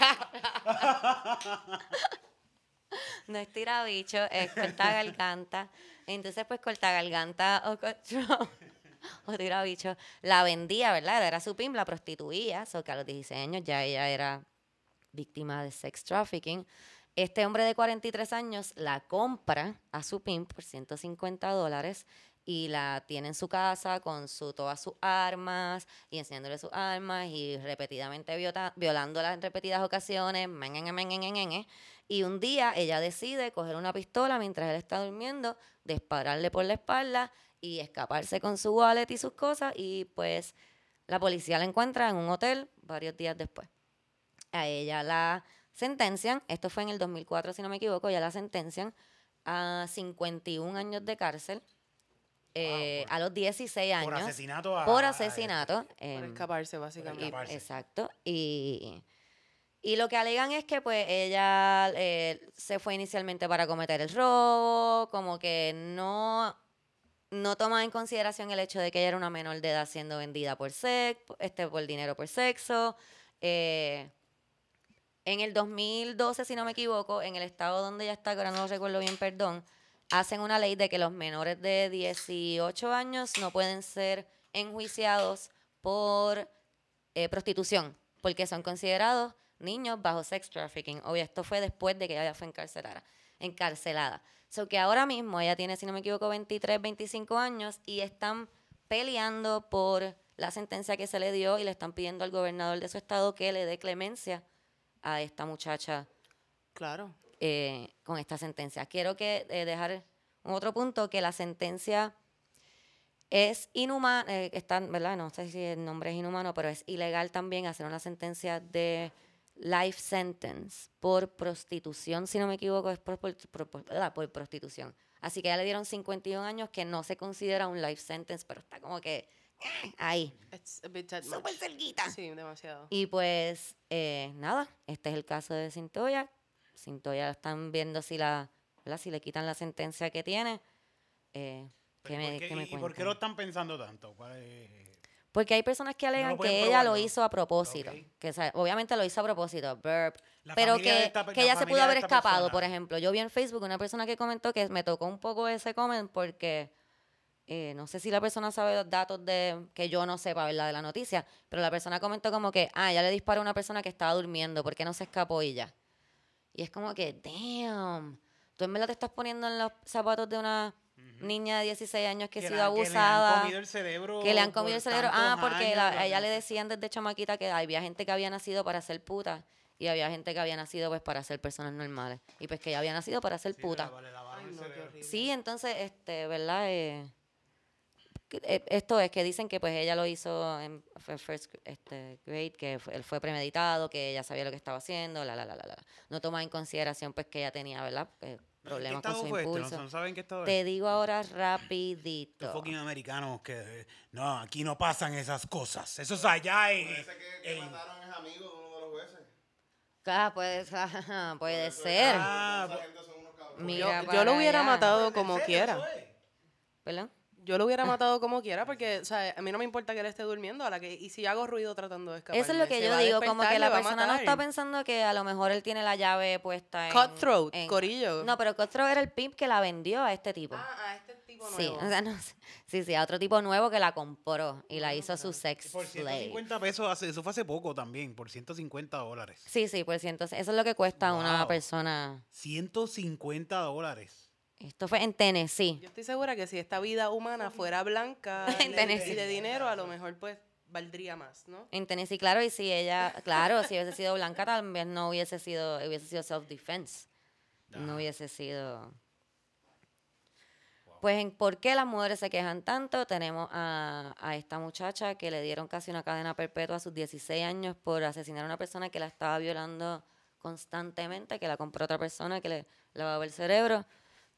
No es tirabicho, es corta garganta. Entonces, pues corta garganta o cocktro o tirabicho la vendía, ¿verdad? Era su pimp, la prostituía. So que a los 16 años ya ella era víctima de sex trafficking. Este hombre de 43 años la compra a su pimp por 150 dólares y la tiene en su casa con su, todas sus armas y enseñándole sus armas y repetidamente viota- violándola en repetidas ocasiones. Y un día ella decide coger una pistola mientras él está durmiendo, dispararle por la espalda y escaparse con su wallet y sus cosas y pues la policía la encuentra en un hotel varios días después. A ella la sentencian, esto fue en el 2004 si no me equivoco, ya la sentencian a 51 años de cárcel eh, por- a los 16 años. Por asesinato a... Por a- asesinato. Por em, escaparse, y- básicamente. escaparse. exacto. Y, y lo que alegan es que pues ella eh, se fue inicialmente para cometer el robo, como que no, no toma en consideración el hecho de que ella era una menor de edad siendo vendida por sex, este, por dinero por sexo. Eh, en el 2012, si no me equivoco, en el estado donde ella está, que ahora no lo recuerdo bien, perdón, hacen una ley de que los menores de 18 años no pueden ser enjuiciados por eh, prostitución. porque son considerados niños bajo sex trafficking. Obvio, esto fue después de que ella fue encarcelada. encarcelada. So que ahora mismo ella tiene, si no me equivoco, 23, 25 años y están peleando por la sentencia que se le dio y le están pidiendo al gobernador de su estado que le dé clemencia a esta muchacha Claro. Eh, con esta sentencia. Quiero que eh, dejar un otro punto que la sentencia es inhumana, eh, está, ¿verdad? No sé si el nombre es inhumano, pero es ilegal también hacer una sentencia de life sentence por prostitución, si no me equivoco, es por, por- por- por- prostitución. Así que ya le dieron 51 años que no se considera un life sentence, pero está como que eh, ahí, It's a bit that much. súper cerquita. Sí, demasiado. Y pues, eh, nada, este es el caso de Cintoya. Cintoya están viendo si la, ¿verdad? si le quitan la sentencia que tiene. Eh, ¿qué Pero me, ¿por qué- qué me y- ¿Y por qué lo están pensando tanto? ¿Cuál es? Porque hay personas que alegan pueden que ella probar, lo ¿no? hizo a propósito. Ok. Que, o sea, obviamente lo hizo a propósito, burp. Pero que, esta que la ella se pudo haber escapado, persona. por ejemplo. Yo vi en Facebook una persona que comentó que me tocó un poco ese comment porque eh, no sé si la persona sabe los datos de que yo no sepa, ¿verdad? De la noticia, pero la persona comentó como que, ah, ya le disparó a una persona que estaba durmiendo, ¿por qué no se escapó ya? Y es como que, damn, tú en verdad te estás poniendo en los zapatos de una niña de 16 años que, ha sido la- abusada Que le han comido el cerebro. que le han comido el cerebro. Ah, porque la- a ella le decían desde chamaquita que había gente que había nacido para ser puta y había gente que había nacido pues para ser personas normales. Y pues que ella había nacido para ser Sí, puta. le- le lavaron Ay, el no, qué cerebro. horrible. Sí, entonces, este, ¿verdad? Eh, esto es que dicen que pues ella lo hizo en first este, grade, que fue- él fue premeditado, que ella sabía lo que estaba haciendo, la, la, la, la, la. No toma en consideración pues que ella tenía, ¿verdad? Eh, ¿En problemas qué con su fue este? impulso. ¿No saben qué estado Te es? digo ahora Los rapidito. fucking americanos que... eh, No, aquí no pasan esas cosas. Eso es allá en... Parece que, que en- mataron es amigo de uno de los jueces. Ah, puede, puede ser. Ah. Mira Yo, lo hubiera allá. matado ¿En como quiera. ¿Verdad? Yo lo hubiera matado como quiera porque, o sea, a mí no me importa que él esté durmiendo. A la que, y si hago ruido tratando de escapar. Eso es lo que yo digo, como que la persona no está pensando que a lo mejor él tiene la llave puesta en... Cutthroat, en- corillo. No, pero Cutthroat era el pimp que la vendió a este tipo. Ah, a este tipo sí, nuevo. o sea, no sé. sí, sí, a otro tipo nuevo que la compró y la hizo su sex Por slave. 150 pesos, hace- eso fue hace poco también, por 150 dólares. Sí, sí, por ciento. Eso es lo que cuesta una persona. 150 dólares. Esto fue en Tennessee. Yo estoy segura que si esta vida humana fuera blanca En y de- Tennessee. y de dinero, a lo mejor pues valdría más, ¿no? En Tennessee, claro, y si ella, claro, si hubiese sido blanca, tal vez no hubiese sido, hubiese sido self-defense. No hubiese sido. Pues en por qué las mujeres se quejan tanto, tenemos a, a esta muchacha que le dieron casi una cadena perpetua a sus 16 años por asesinar a una persona que la estaba violando constantemente, que la compró otra persona que le lavaba el cerebro.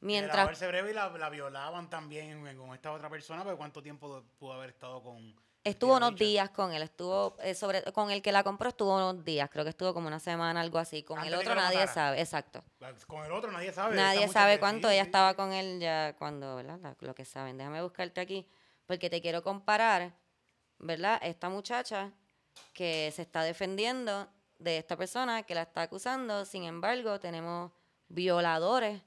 Mientras... El cerebro y la, la violaban también con esta otra persona, pero ¿cuánto tiempo pudo haber estado con... Estuvo unos días con él, estuvo eh, sobre con el que la compró estuvo unos días, creo que estuvo como una semana, algo así. Con Antes el otro nadie matara. sabe, exacto. Con el otro nadie sabe. Nadie sabe cuánto sí, ella sí, estaba con él ya cuando, ¿verdad? La- lo que saben. Déjame buscarte aquí, porque te quiero comparar, ¿verdad? Esta muchacha que se está defendiendo de esta persona que la está acusando, sin embargo, tenemos violadores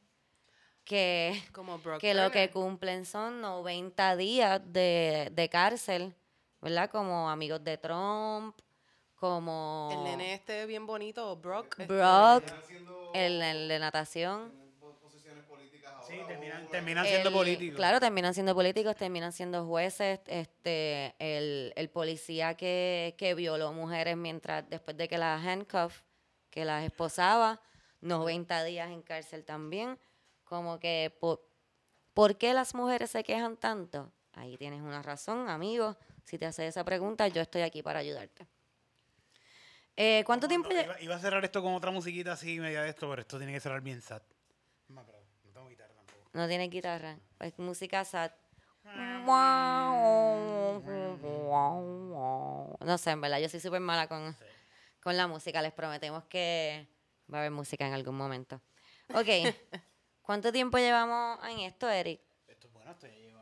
que, Como que lo que cumplen son 90 días de, de cárcel, ¿verdad? Como amigos de Trump, como El nene este bien bonito, Brock. este, Brock, el, el de natación. posiciones políticas ahora. Sí, terminan, terminan siendo El- políticos. Claro, terminan siendo políticos, terminan siendo jueces. Este, el, el policía que, que violó mujeres mientras, después de que las handcuff, que las esposaba, 90 días en cárcel también. Como que, por, ¿por qué las mujeres se quejan tanto? Ahí tienes una razón, amigo. Si te haces esa pregunta, yo estoy aquí para ayudarte. Eh, ¿Cuánto No, tiempo no, iba, iba a cerrar esto con otra musiquita así, media de esto, pero esto tiene que cerrar bien sad. No tengo guitarra tampoco. No tiene guitarra. Es música sad. No sé, en verdad, yo soy súper mala con, con la música. Les prometemos que va a haber música en algún momento. Ok. ¿Cuánto tiempo llevamos en esto, Eric? Esto es bueno, esto ya lleva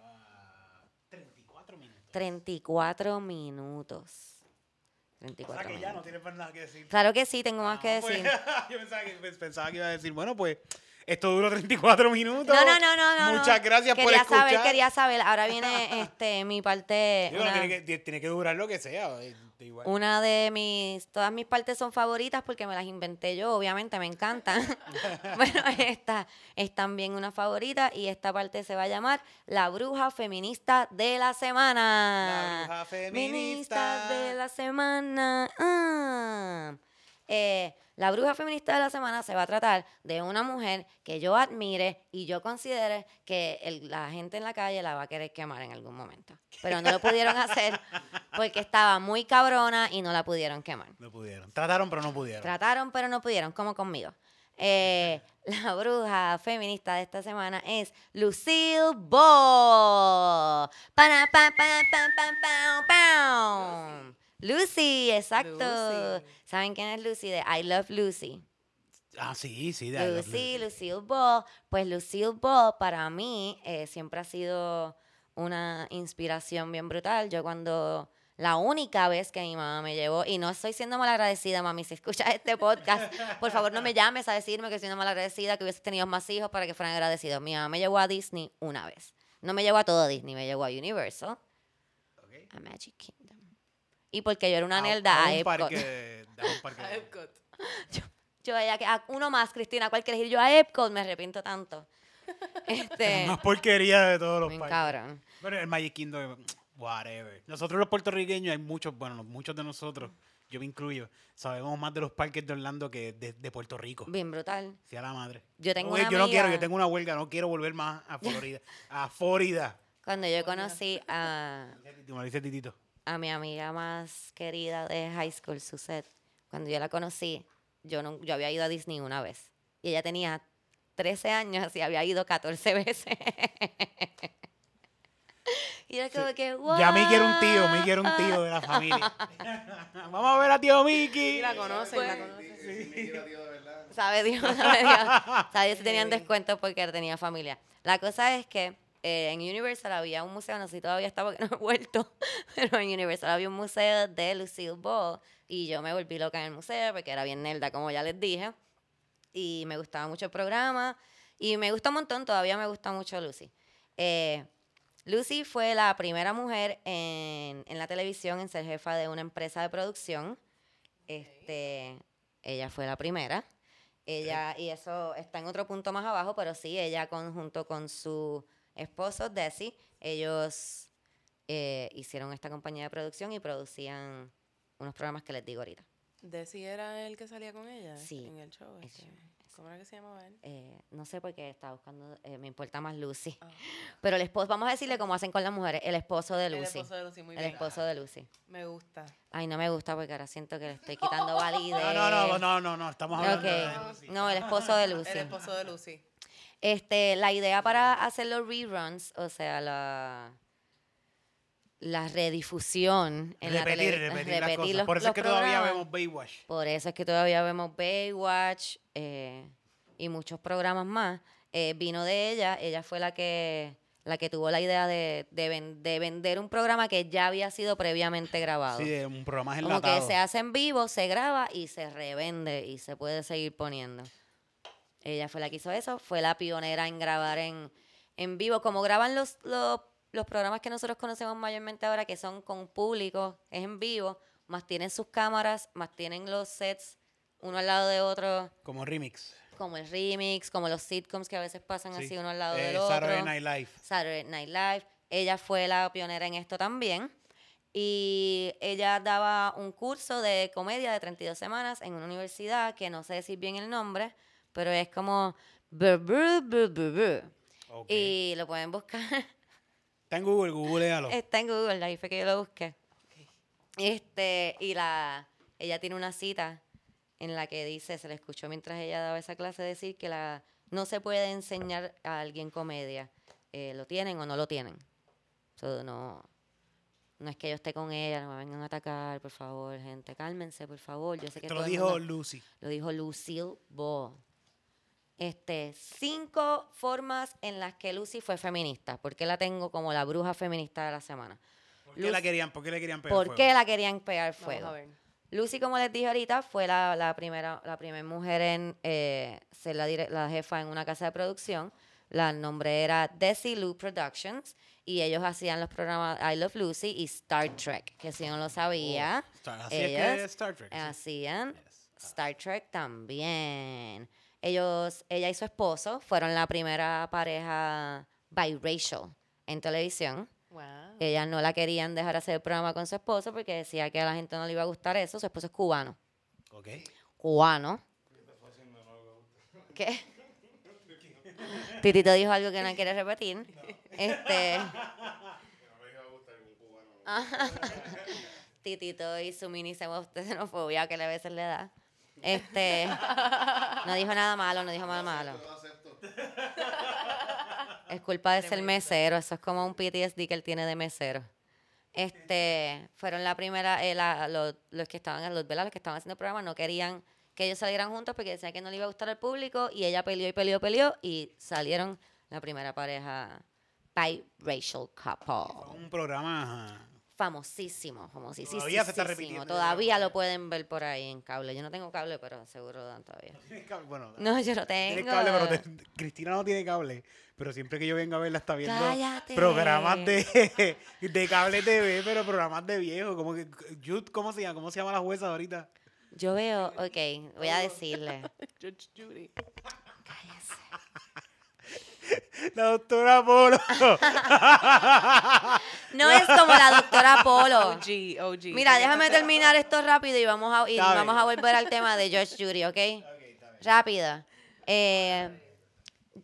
34 minutos. 34 minutos. O 34 sea que ya no tienes más nada que decir. Claro que sí, tengo más que Ah, pues, decir. yo pensaba que, pues, pensaba que iba a decir, bueno, pues esto duró 34 minutos. No, no, no, no, no. Muchas gracias por quería escuchar. saber, quería saber. Ahora viene este mi parte. Digo, una- tiene, que, tiene que durar lo que sea. Eh, Igual. Una de mis, todas mis partes son favoritas porque me las inventé yo, obviamente, me encantan. bueno, esta es también una favorita y esta parte se va a llamar La Bruja Feminista de la Semana. La bruja Feminista feminista. de la semana. Ah. Eh, la bruja feminista de la semana se va a tratar de una mujer que yo admire y yo considere que el- la gente en la calle la va a querer quemar en algún momento. Pero no lo pudieron hacer porque estaba muy cabrona y no la pudieron quemar. No pudieron. Trataron, pero no pudieron. Trataron, pero no pudieron, como conmigo. Eh, la bruja feminista de esta semana es Lucille Ball. Lucy, exacto. Lucy. ¿Saben quién es Lucy? De I Love Lucy. ah, sí, sí. de I Love Lucy. Lucille Ball. Pues Lucille Ball para mí eh, siempre ha sido una inspiración bien brutal. Yo cuando la única vez que mi mamá me llevó, y no estoy siendo malagradecida, mami, si escuchas este podcast, por favor no me llames a decirme que soy una malagradecida, que hubieses tenido más hijos para que fueran agradecidos. Mi mamá me llevó a Disney una vez. No me llevó a todo Disney, me llevó a Universal, Ok. a Magic Kingdom. Y porque yo era una A- nerda, a a un Epcot. parque. a un parque. A Epcot. Yo, ella, que- a uno más, Cristina, ¿cuál quieres ir? Yo a Epcot, me arrepiento tanto. Este, Más porquería de todos los parques. cabrón. Pero el Magic Kingdom, whatever. Nosotros los puertorriqueños, hay muchos, bueno, muchos de nosotros, yo me incluyo, sabemos más de los parques de Orlando que de, de Puerto Rico. Bien brutal. Sea la madre. Yo tengo Oye, una yo no quiero, yo tengo una huelga, no quiero volver más a Florida. a Florida. Cuando yo conocí a, dice Titito. A mi amiga más querida de high school, Suzette, cuando yo la conocí, yo, no, yo había ido a Disney una vez. Y ella tenía 13 años y había ido 14 veces. y era como que, Ya me quiero un tío, me "What?". quiero un tío de la familia. Vamos a ver a tío Mickey. Y la conocen, la Pues, conocen. Mickey era tío de verdad. Sabe Dios, sabe Dios. Sabe Dios si tenían descuentos porque tenía familia. La cosa es que eh, en Universal había un museo, no sé si todavía está porque no he vuelto, pero en Universal había un museo de Lucille Ball y yo me volví loca en el museo porque era bien nerda, como ya les dije. Y me gustaba mucho el programa y me gusta un montón, todavía me gusta mucho Lucy. Eh, Lucy fue la primera mujer en, en la televisión en ser jefa de una empresa de producción. Este, ella fue la primera. Ella, y eso está en otro punto más abajo, pero sí, ella con, junto con su esposo, Desi, ellos eh, hicieron esta compañía de producción y producían unos programas que les digo ahorita. Desi era el que salía con ella Sí, en el show. este. ¿Cómo era que se llamaba él? Eh, no sé por qué estaba buscando, eh, me importa más Lucy. Ah. Pero el esposo, vamos a decirle como hacen con las mujeres, el esposo de El Lucy. esposo de Lucy, muy El bien. esposo de Lucy. Me gusta. Ay, no me gusta porque ahora siento que le estoy quitando validez. No, no, no, no, no, no, estamos hablando Ok. de Lucy. No, el esposo de Lucy. El esposo de Lucy. Este, la idea para hacer los reruns, o sea, la, la redifusión en la repetir, tele- repetir, las cosas. los- Por eso es que todavía vemos Baywatch. Por eso es que todavía vemos Baywatch eh, y muchos programas más. Eh, vino de ella, ella fue la que la que tuvo la idea de, de ven- de vender un programa que ya había sido previamente grabado. Sí, un programa Como enlatado. que se hace en vivo, se graba y se revende y se puede seguir poniendo. Ella fue la que hizo eso, fue la pionera en grabar en, en vivo, como graban los, los, los programas que nosotros conocemos mayormente ahora, que son con público, es en vivo, más tienen sus cámaras, más tienen los sets uno al lado de otro, Como remix. como el remix, como los sitcoms que a veces pasan Sí. así uno al lado Eh, del otro. Saturday Night Live. Saturday Night Live. Ella fue la pionera en esto también. Y ella daba un curso de comedia de 32 semanas en una universidad que no sé decir bien el nombre, pero es como... br- br- br-. Y lo pueden buscar. Está en Google, googlealo. Está en Google, ahí fue que yo lo busqué. Este, y la, ella tiene una cita en la que dice, se le escuchó mientras ella daba esa clase decir que la, no se puede enseñar a alguien comedia. Eh, ¿Lo tienen o no lo tienen? So, no, no es que yo esté con ella, no me vengan a atacar, por favor, gente. Cálmense, por favor. Yo sé que Te todo lo dijo mundo- Lucy. lo dijo Lucille Ball. Este, cinco formas en las que Lucy fue feminista. ¿Por qué la tengo como la bruja feminista de la semana? ¿Por qué Lucy- la querían? ¿Por qué le querían pegar ¿Por fuego? qué la querían pegar Vamos fuego? a ver. Lucy, como les dije ahorita, fue la, la primera, la primera mujer en eh, ser la, la jefa en una casa de producción, La nombre era Desilu Productions y ellos hacían los programas I Love Lucy y Star Trek, que si no lo sabía, Oh, Star- así es que Star Trek. sí. hacían Yes. Star Trek también. Ellos, ella y su esposo fueron la primera pareja biracial en televisión. Wow. Ellas no la querían dejar hacer el programa con su esposo porque decía que a la gente no le iba a gustar eso. Su esposo es cubano. Ok. Cubano. ¿Qué? Titito dijo algo que no quiere repetir. Este. Ajá. Titito y su mini xenofobia que a veces le da. Este. No dijo nada malo, no dijo nada malo. Es culpa de ser mesero. Eso es como un PTSD que él tiene de mesero. Este, fueron la primera, eh, la- los, los que estaban, los, ¿verdad? los que estaban haciendo el programa no querían que ellos salieran juntos porque decían que no le iba a gustar al público y ella peleó y peleó, peleó y salieron la primera pareja biracial couple. Un programa. Famosísimo, famosísimo. Todavía se está repitiendo, Todavía lo pueden ver por ahí en cable. Yo no tengo cable, pero seguro lo dan todavía. Tienes cable, Bueno, No, yo no tienes tengo. cable, pero te- Cristina no tiene cable. Pero siempre que yo vengo a verla está viendo Cállate. programas de, de cable TV, pero programas de viejo. Como que, Jude, ¿cómo se llama? ¿Cómo se llama la jueza ahorita? Yo veo, ok, voy a decirle. Judge Judy. Cállese. La doctora Polo. No es como la doctora Polo. OG, OG. Mira, déjame terminar esto rápido y vamos a, y vamos a volver al tema de George Judy, ¿ok? Rápido. Eh,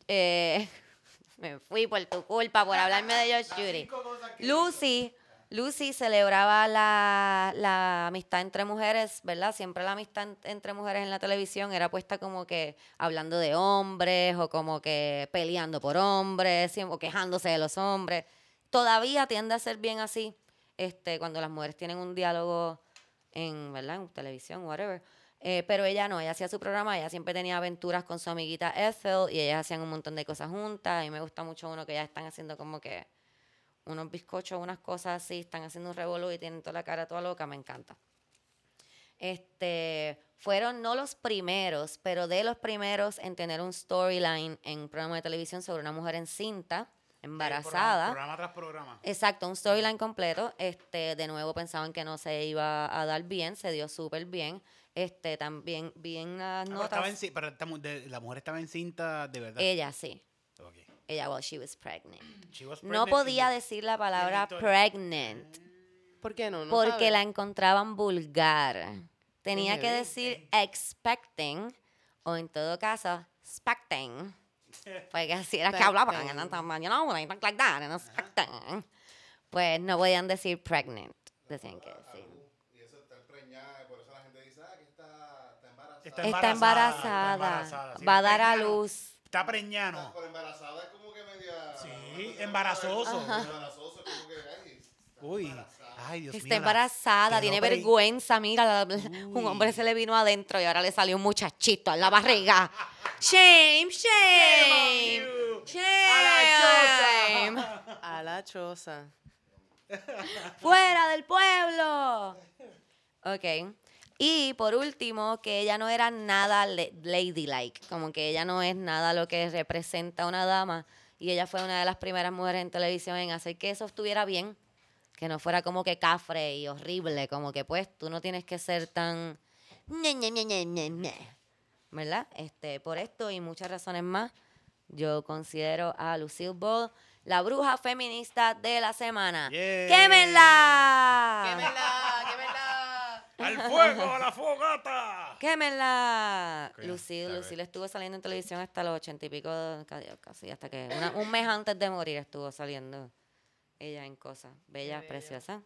eh, me fui por tu culpa, por hablarme de George Judy. Lucy, Lucy celebraba la, la amistad entre mujeres, ¿verdad? Siempre la amistad en- entre mujeres en la televisión era puesta como que hablando de hombres o como que peleando por hombres o quejándose de los hombres. Todavía tiende a ser bien así este, cuando las mujeres tienen un diálogo en, ¿verdad? en televisión, whatever. Eh, pero ella no, ella hacía su programa, ella siempre tenía aventuras con su amiguita Ethel y ellas hacían un montón de cosas juntas. Y me gusta mucho uno que ya están haciendo como que unos bizcochos, unas cosas así, están haciendo un revolú y tienen toda la cara toda loca, me encanta. Este, fueron no los primeros, pero de los primeros en tener un storyline en un programa de televisión sobre una mujer encinta, embarazada. Programa tras programa. Exacto, un storyline completo. Este, de nuevo pensaban que no se iba a dar bien, se dio súper bien. Este, también bien las Ah, pero estaba notas. enci- pero esta mu- de- la mujer estaba encinta de verdad. Ella sí. Ella, well, she was pregnant. She was No pregnant podía in the- decir la palabra pregnant ¿Por qué no? no porque sabe? la encontraban vulgar. Tenía que decir expecting o en todo caso expecting. Porque así era que hablaban. You know, like like that, and expecting. Pues no podían decir pregnant. Decían que sí. Y eso está preñada, por eso la gente dice, ah, que está, está embarazada. Está Está embarazada, embarazada. está embarazada, sí, Va a dar a luz. Está preñano. Pero embarazada es como que media... Sí, embarazoso. Embarazoso, como que, ay, Uy. embarazada. Ay, Dios mío. Está la- embarazada, tiene vergüenza. Mira, la- un hombre se le vino adentro y ahora le salió un muchachito en la barriga. Shame, shame. Shame. A la choza. Fuera del pueblo. Ok. Y por último, que ella no era nada ladylike, como que ella no es nada lo que representa a una dama. Y ella fue una de las primeras mujeres en televisión en hacer que eso estuviera bien, que no fuera como que cafre y horrible, como que pues tú no tienes que ser tan... ¿Verdad? Este, por esto y muchas razones más, yo considero a Lucille Ball la bruja feminista de la semana. Yeah. ¡Quémenla! ¡Quémela! ¡Quémela! ¡Al fuego, a la fogata! ¡Quémenla! Coño, Lucille, Lucille estuvo saliendo en televisión hasta los ochenta y pico, casi, casi hasta que una- un mes antes de morir estuvo saliendo ella en cosas. Bella, preciosa.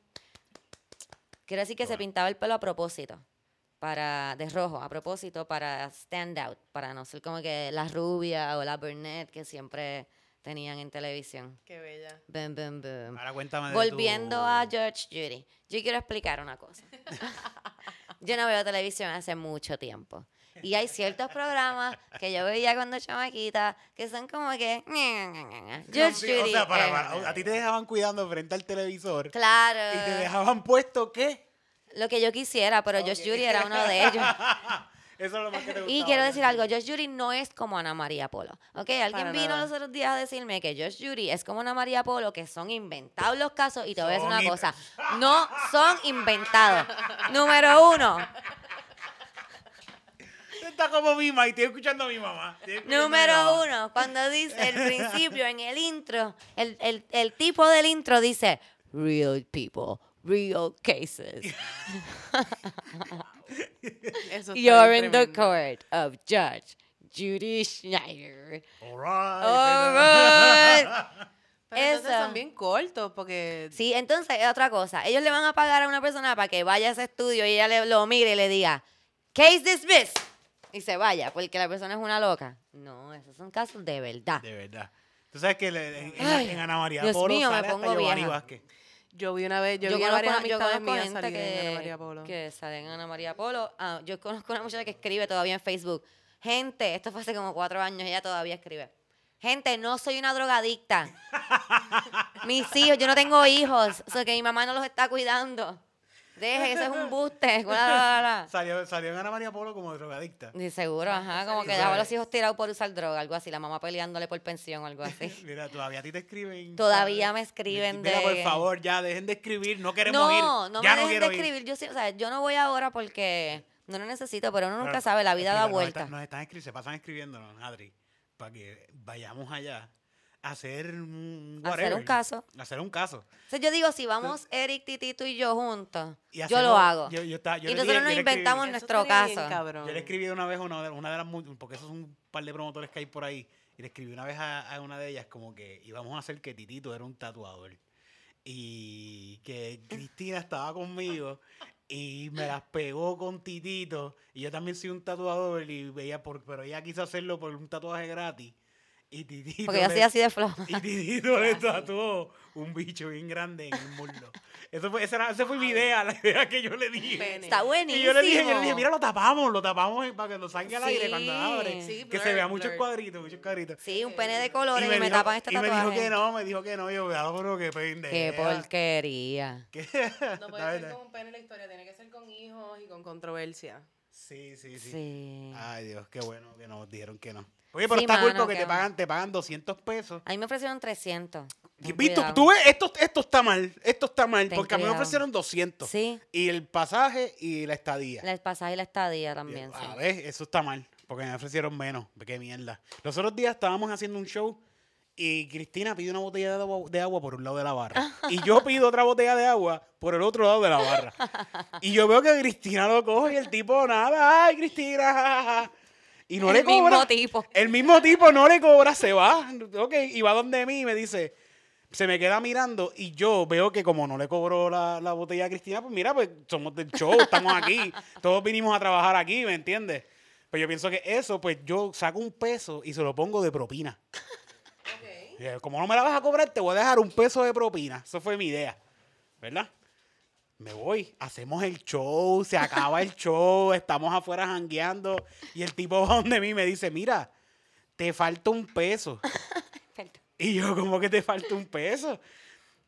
Quiero decir que se pintaba el pelo a propósito, para de rojo, a propósito, para stand out, para no ser como que la rubia o la brunette que siempre tenían en televisión. ¡Qué bella! Boom, boom, boom. Ahora cuéntame de Volviendo tu- a George Judy, yo quiero explicar una cosa. yo no veo televisión hace mucho tiempo. Y hay ciertos programas que yo veía cuando chamaquita que son como que... George Sí, Judy. O sea, para, para- a ti te dejaban cuidando frente al televisor. Claro. Y te dejaban puesto qué? Lo que yo quisiera, pero George Judy era uno de ellos. Eso es lo más que te gusta. Y quiero decir algo, Josh Judy no es como Ana María Polo. ¿Ok? Alguien Para vino nada. los otros días a decirme que Josh Judy es como Ana María Polo, que son inventados los casos. Y te voy a decir una cosa, no son inventados. Número uno, Está como mi mamá y estoy escuchando a mi mamá. Número uno, cuando dice el principio en el intro, el, el, el tipo del intro dice, real people, real cases. Eso You're in the court of Judge Judy Schneider. All right. All right. Pero entonces Eso. son bien cortos porque Sí, entonces es otra cosa. Ellos le van a pagar a una persona para que vaya a ese estudio y ella le, lo mire y le diga, case dismissed. Y se vaya, porque la persona es una loca. No, esos son casos de verdad. De verdad. Tú sabes que le- en, en- Ay, en Ana María Dios Polo mío, me sale hasta pongo Giovanni vieja. Vázquez. yo vi una vez, yo, Yo vi a varias una- yo amistades conozco mías gente salir en Ana que, María Polo. que sale en Ana María Polo. Ah, yo conozco una muchacha que escribe todavía en Facebook. Gente, esto fue hace como cuatro años, ella todavía escribe. Gente, no soy una drogadicta. Mis hijos, yo no tengo hijos, o sea que mi mamá no los está cuidando. Deje, eso es un buste. bla, bla, bla, bla. Salió, salió en Ana María Polo como drogadicta. Y seguro, ajá, como que dejaba a los hijos tirados por usar droga, algo así, la mamá peleándole por pensión, algo así. Mira, todavía a ti te escriben. Todavía me escriben Mira, por de- favor, ya dejen de escribir. No queremos ir. No, no ya me no dejen de escribir. Yo, sí- o sea, yo no voy ahora porque no lo necesito, pero uno nunca Pero, sabe, la vida da explica, nos vueltas. están- Nos están escribiendo, se pasan escribiéndonos, Adri, para que vayamos allá hacer un Hacer whatever, un caso. hacer un caso. Entonces yo digo, si vamos Eric, Titito y yo juntos, Y yo lo hago. Yo, yo estaba- yo y nosotros dije- nos yo le escribí- inventamos nuestro bien caso. cabrón. Yo le escribí una vez a una, de- una de las, porque esos son un par de promotores que hay por ahí, y le escribí una vez a, a una de ellas como que íbamos a hacer que Titito era un tatuador. Y que Cristina estaba conmigo y me las pegó con Titito. Y yo también soy un tatuador, y veía por, pero ella quiso hacerlo por un tatuaje gratis. Y Titito Porque yo le- soy así de floja. y Titito le tatuó un bicho bien grande en el muslo. Eso fue, esa, era- esa fue mi idea, la idea que yo le dije. Está buenísimo. Y yo le dije, yo le dije, mira, lo tapamos, lo tapamos para que lo salga al aire cuando Sí. abre. Sí, que se vea muchos cuadritos, muchos cuadritos. Sí, un pene de colores y me, dijo- tapan este y me tatuaje. dijo que no, me dijo que no. Yo, "Ah, pero qué pendeja. Qué porquería. ¿Qué? No puede ser con un pene en la historia, tiene que ser con hijos y con controversia. Sí, sí, sí, Sí. Ay, Dios, qué bueno que nos dijeron que no. Oye, pero Sí, está mano, porque que- te pagan, te pagan 200 pesos. A mí me ofrecieron 300. Y Ten Visto, cuidado. tú ves, esto, esto está mal, esto está mal, Ten porque a mí me cuidado. ofrecieron 200. Sí, Y el pasaje y la estadía. el pasaje y la estadía también. A sí. ver, eso está mal, porque me ofrecieron menos. Qué mierda. Los otros días estábamos haciendo un show y Cristina pide una botella de agua, de agua por un lado de la barra. y yo pido otra botella de agua por el otro lado de la barra. y yo veo que Cristina lo coge y el tipo nada. ¡Ay, Cristina! ja, ja, ja". Y no El le cobra. mismo tipo. El mismo tipo no le cobra, se va. Ok, y va donde mí y me dice, se me queda mirando y yo veo que como no le cobró la, la botella a Cristina, pues mira, pues somos del show, estamos aquí, todos vinimos a trabajar aquí, ¿me entiendes? Pues yo pienso que eso, pues yo saco un peso y se lo pongo de propina. Y, eh, Como no me la vas a cobrar, te voy a dejar un peso de propina. Eso fue mi idea, ¿verdad? Me voy, hacemos el show, se acaba el show, estamos afuera jangueando y el tipo va donde mí me dice, mira, te falta un peso. Y yo, ¿cómo que te falta un peso?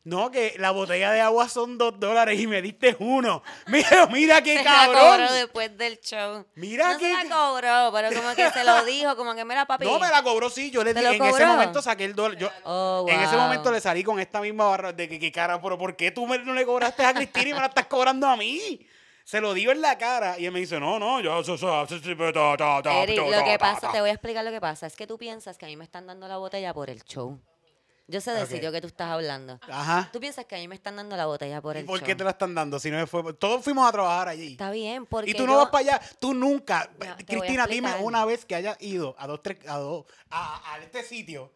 No, que la botella de agua son dos dólares y me diste uno. Mira, mira qué Se la cabrón. cobró después del show. Mira no que- se la cobró, pero como que se lo dijo, como que mira papi. No, me la cobró, sí. Yo le ¿Te dije, en ese momento saqué el dólar. Yo, Oh, En ese wow. momento le salí con esta misma barra de que, que cara, pero ¿por qué tú me- no le cobraste a Cristina y me la estás cobrando a mí? Se lo digo en la cara y él me dice, no, no, yo... Eric, lo que pasa, ta". te voy a explicar lo que pasa. Es que tú piensas que a mí me están dando la botella por el show. Yo sé del Ok. sitio que tú estás hablando. Ajá. Tú piensas que a mí me están dando la botella por ¿Y el por show. qué te la están dando? Si no fue... Todos fuimos a trabajar allí. Está bien, porque Y tú no yo- vas para allá, tú nunca. No, Cristina, dime una vez que hayas ido a dos, tres, a dos, a, a este sitio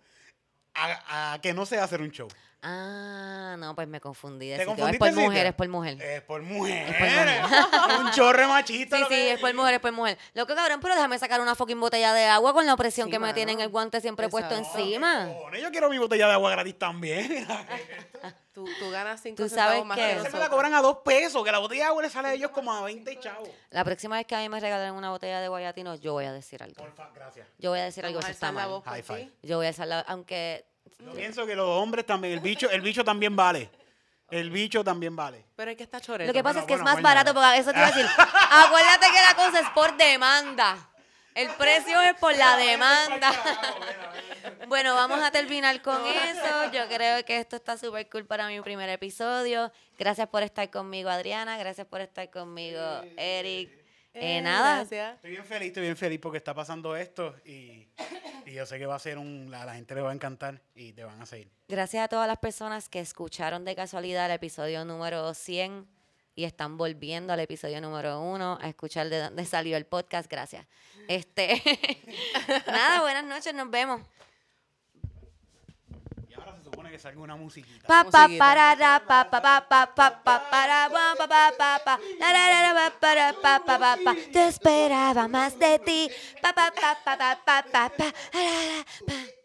a, a que no sea hacer un show. Ah, no, pues me confundí. De ¿Te sitio. Es por el sitio? mujer, es por mujer. Es por mujer. un chorre machista. Sí, lo sí, que es por mujer, es por mujer. Lo que cabrón, pero déjame sacar una fucking botella de agua con la presión Sí, que me mano. tienen el guante siempre puesto encima. Cojones, Yo quiero mi botella de agua gratis también. Tú, tú ganas 5 Tú centavos sabes más que- me la cobran a dos pesos, que la botella de agua le sale a ellos como a 20 chavos. La próxima vez que a mí me regalen una botella de guayatino, yo voy a decir algo. Porfa, gracias. Yo voy a decir algo, Vamos a eso está mal. voz por High five. ti. Yo voy a alzar la... Aunque... Yo pienso que los hombres también, el bicho, el bicho también vale. El bicho también vale. Pero hay que estar choreto. Lo que pasa Bueno, es que bueno, es más barato, porque eso te iba a decir. Acuérdate que la cosa es por demanda. El precio es por la demanda. Bueno, vamos a terminar con eso. Yo creo que esto está súper cool para mi primer episodio. Gracias por estar conmigo, Adriana. Gracias por estar conmigo, Eric. Eh, Eh, nada, gracias. Estoy bien feliz, estoy bien feliz porque está pasando esto y, y yo sé que va a ser un... A la gente le va a encantar y te van a seguir. gracias a todas las personas que escucharon de casualidad el episodio número 100 y están volviendo al episodio número 1 a escuchar de dónde salió el podcast. Gracias. Este, nada, buenas noches, nos vemos. Y ahora se supone que salga una musiquita. Pa pa para ra, pa pa pa pa pa pa para pa pa pa pa la la la la pa para pa pa pa pa te esperaba más de ti pa pa pa pa pa pa pa pa la, la, la, pa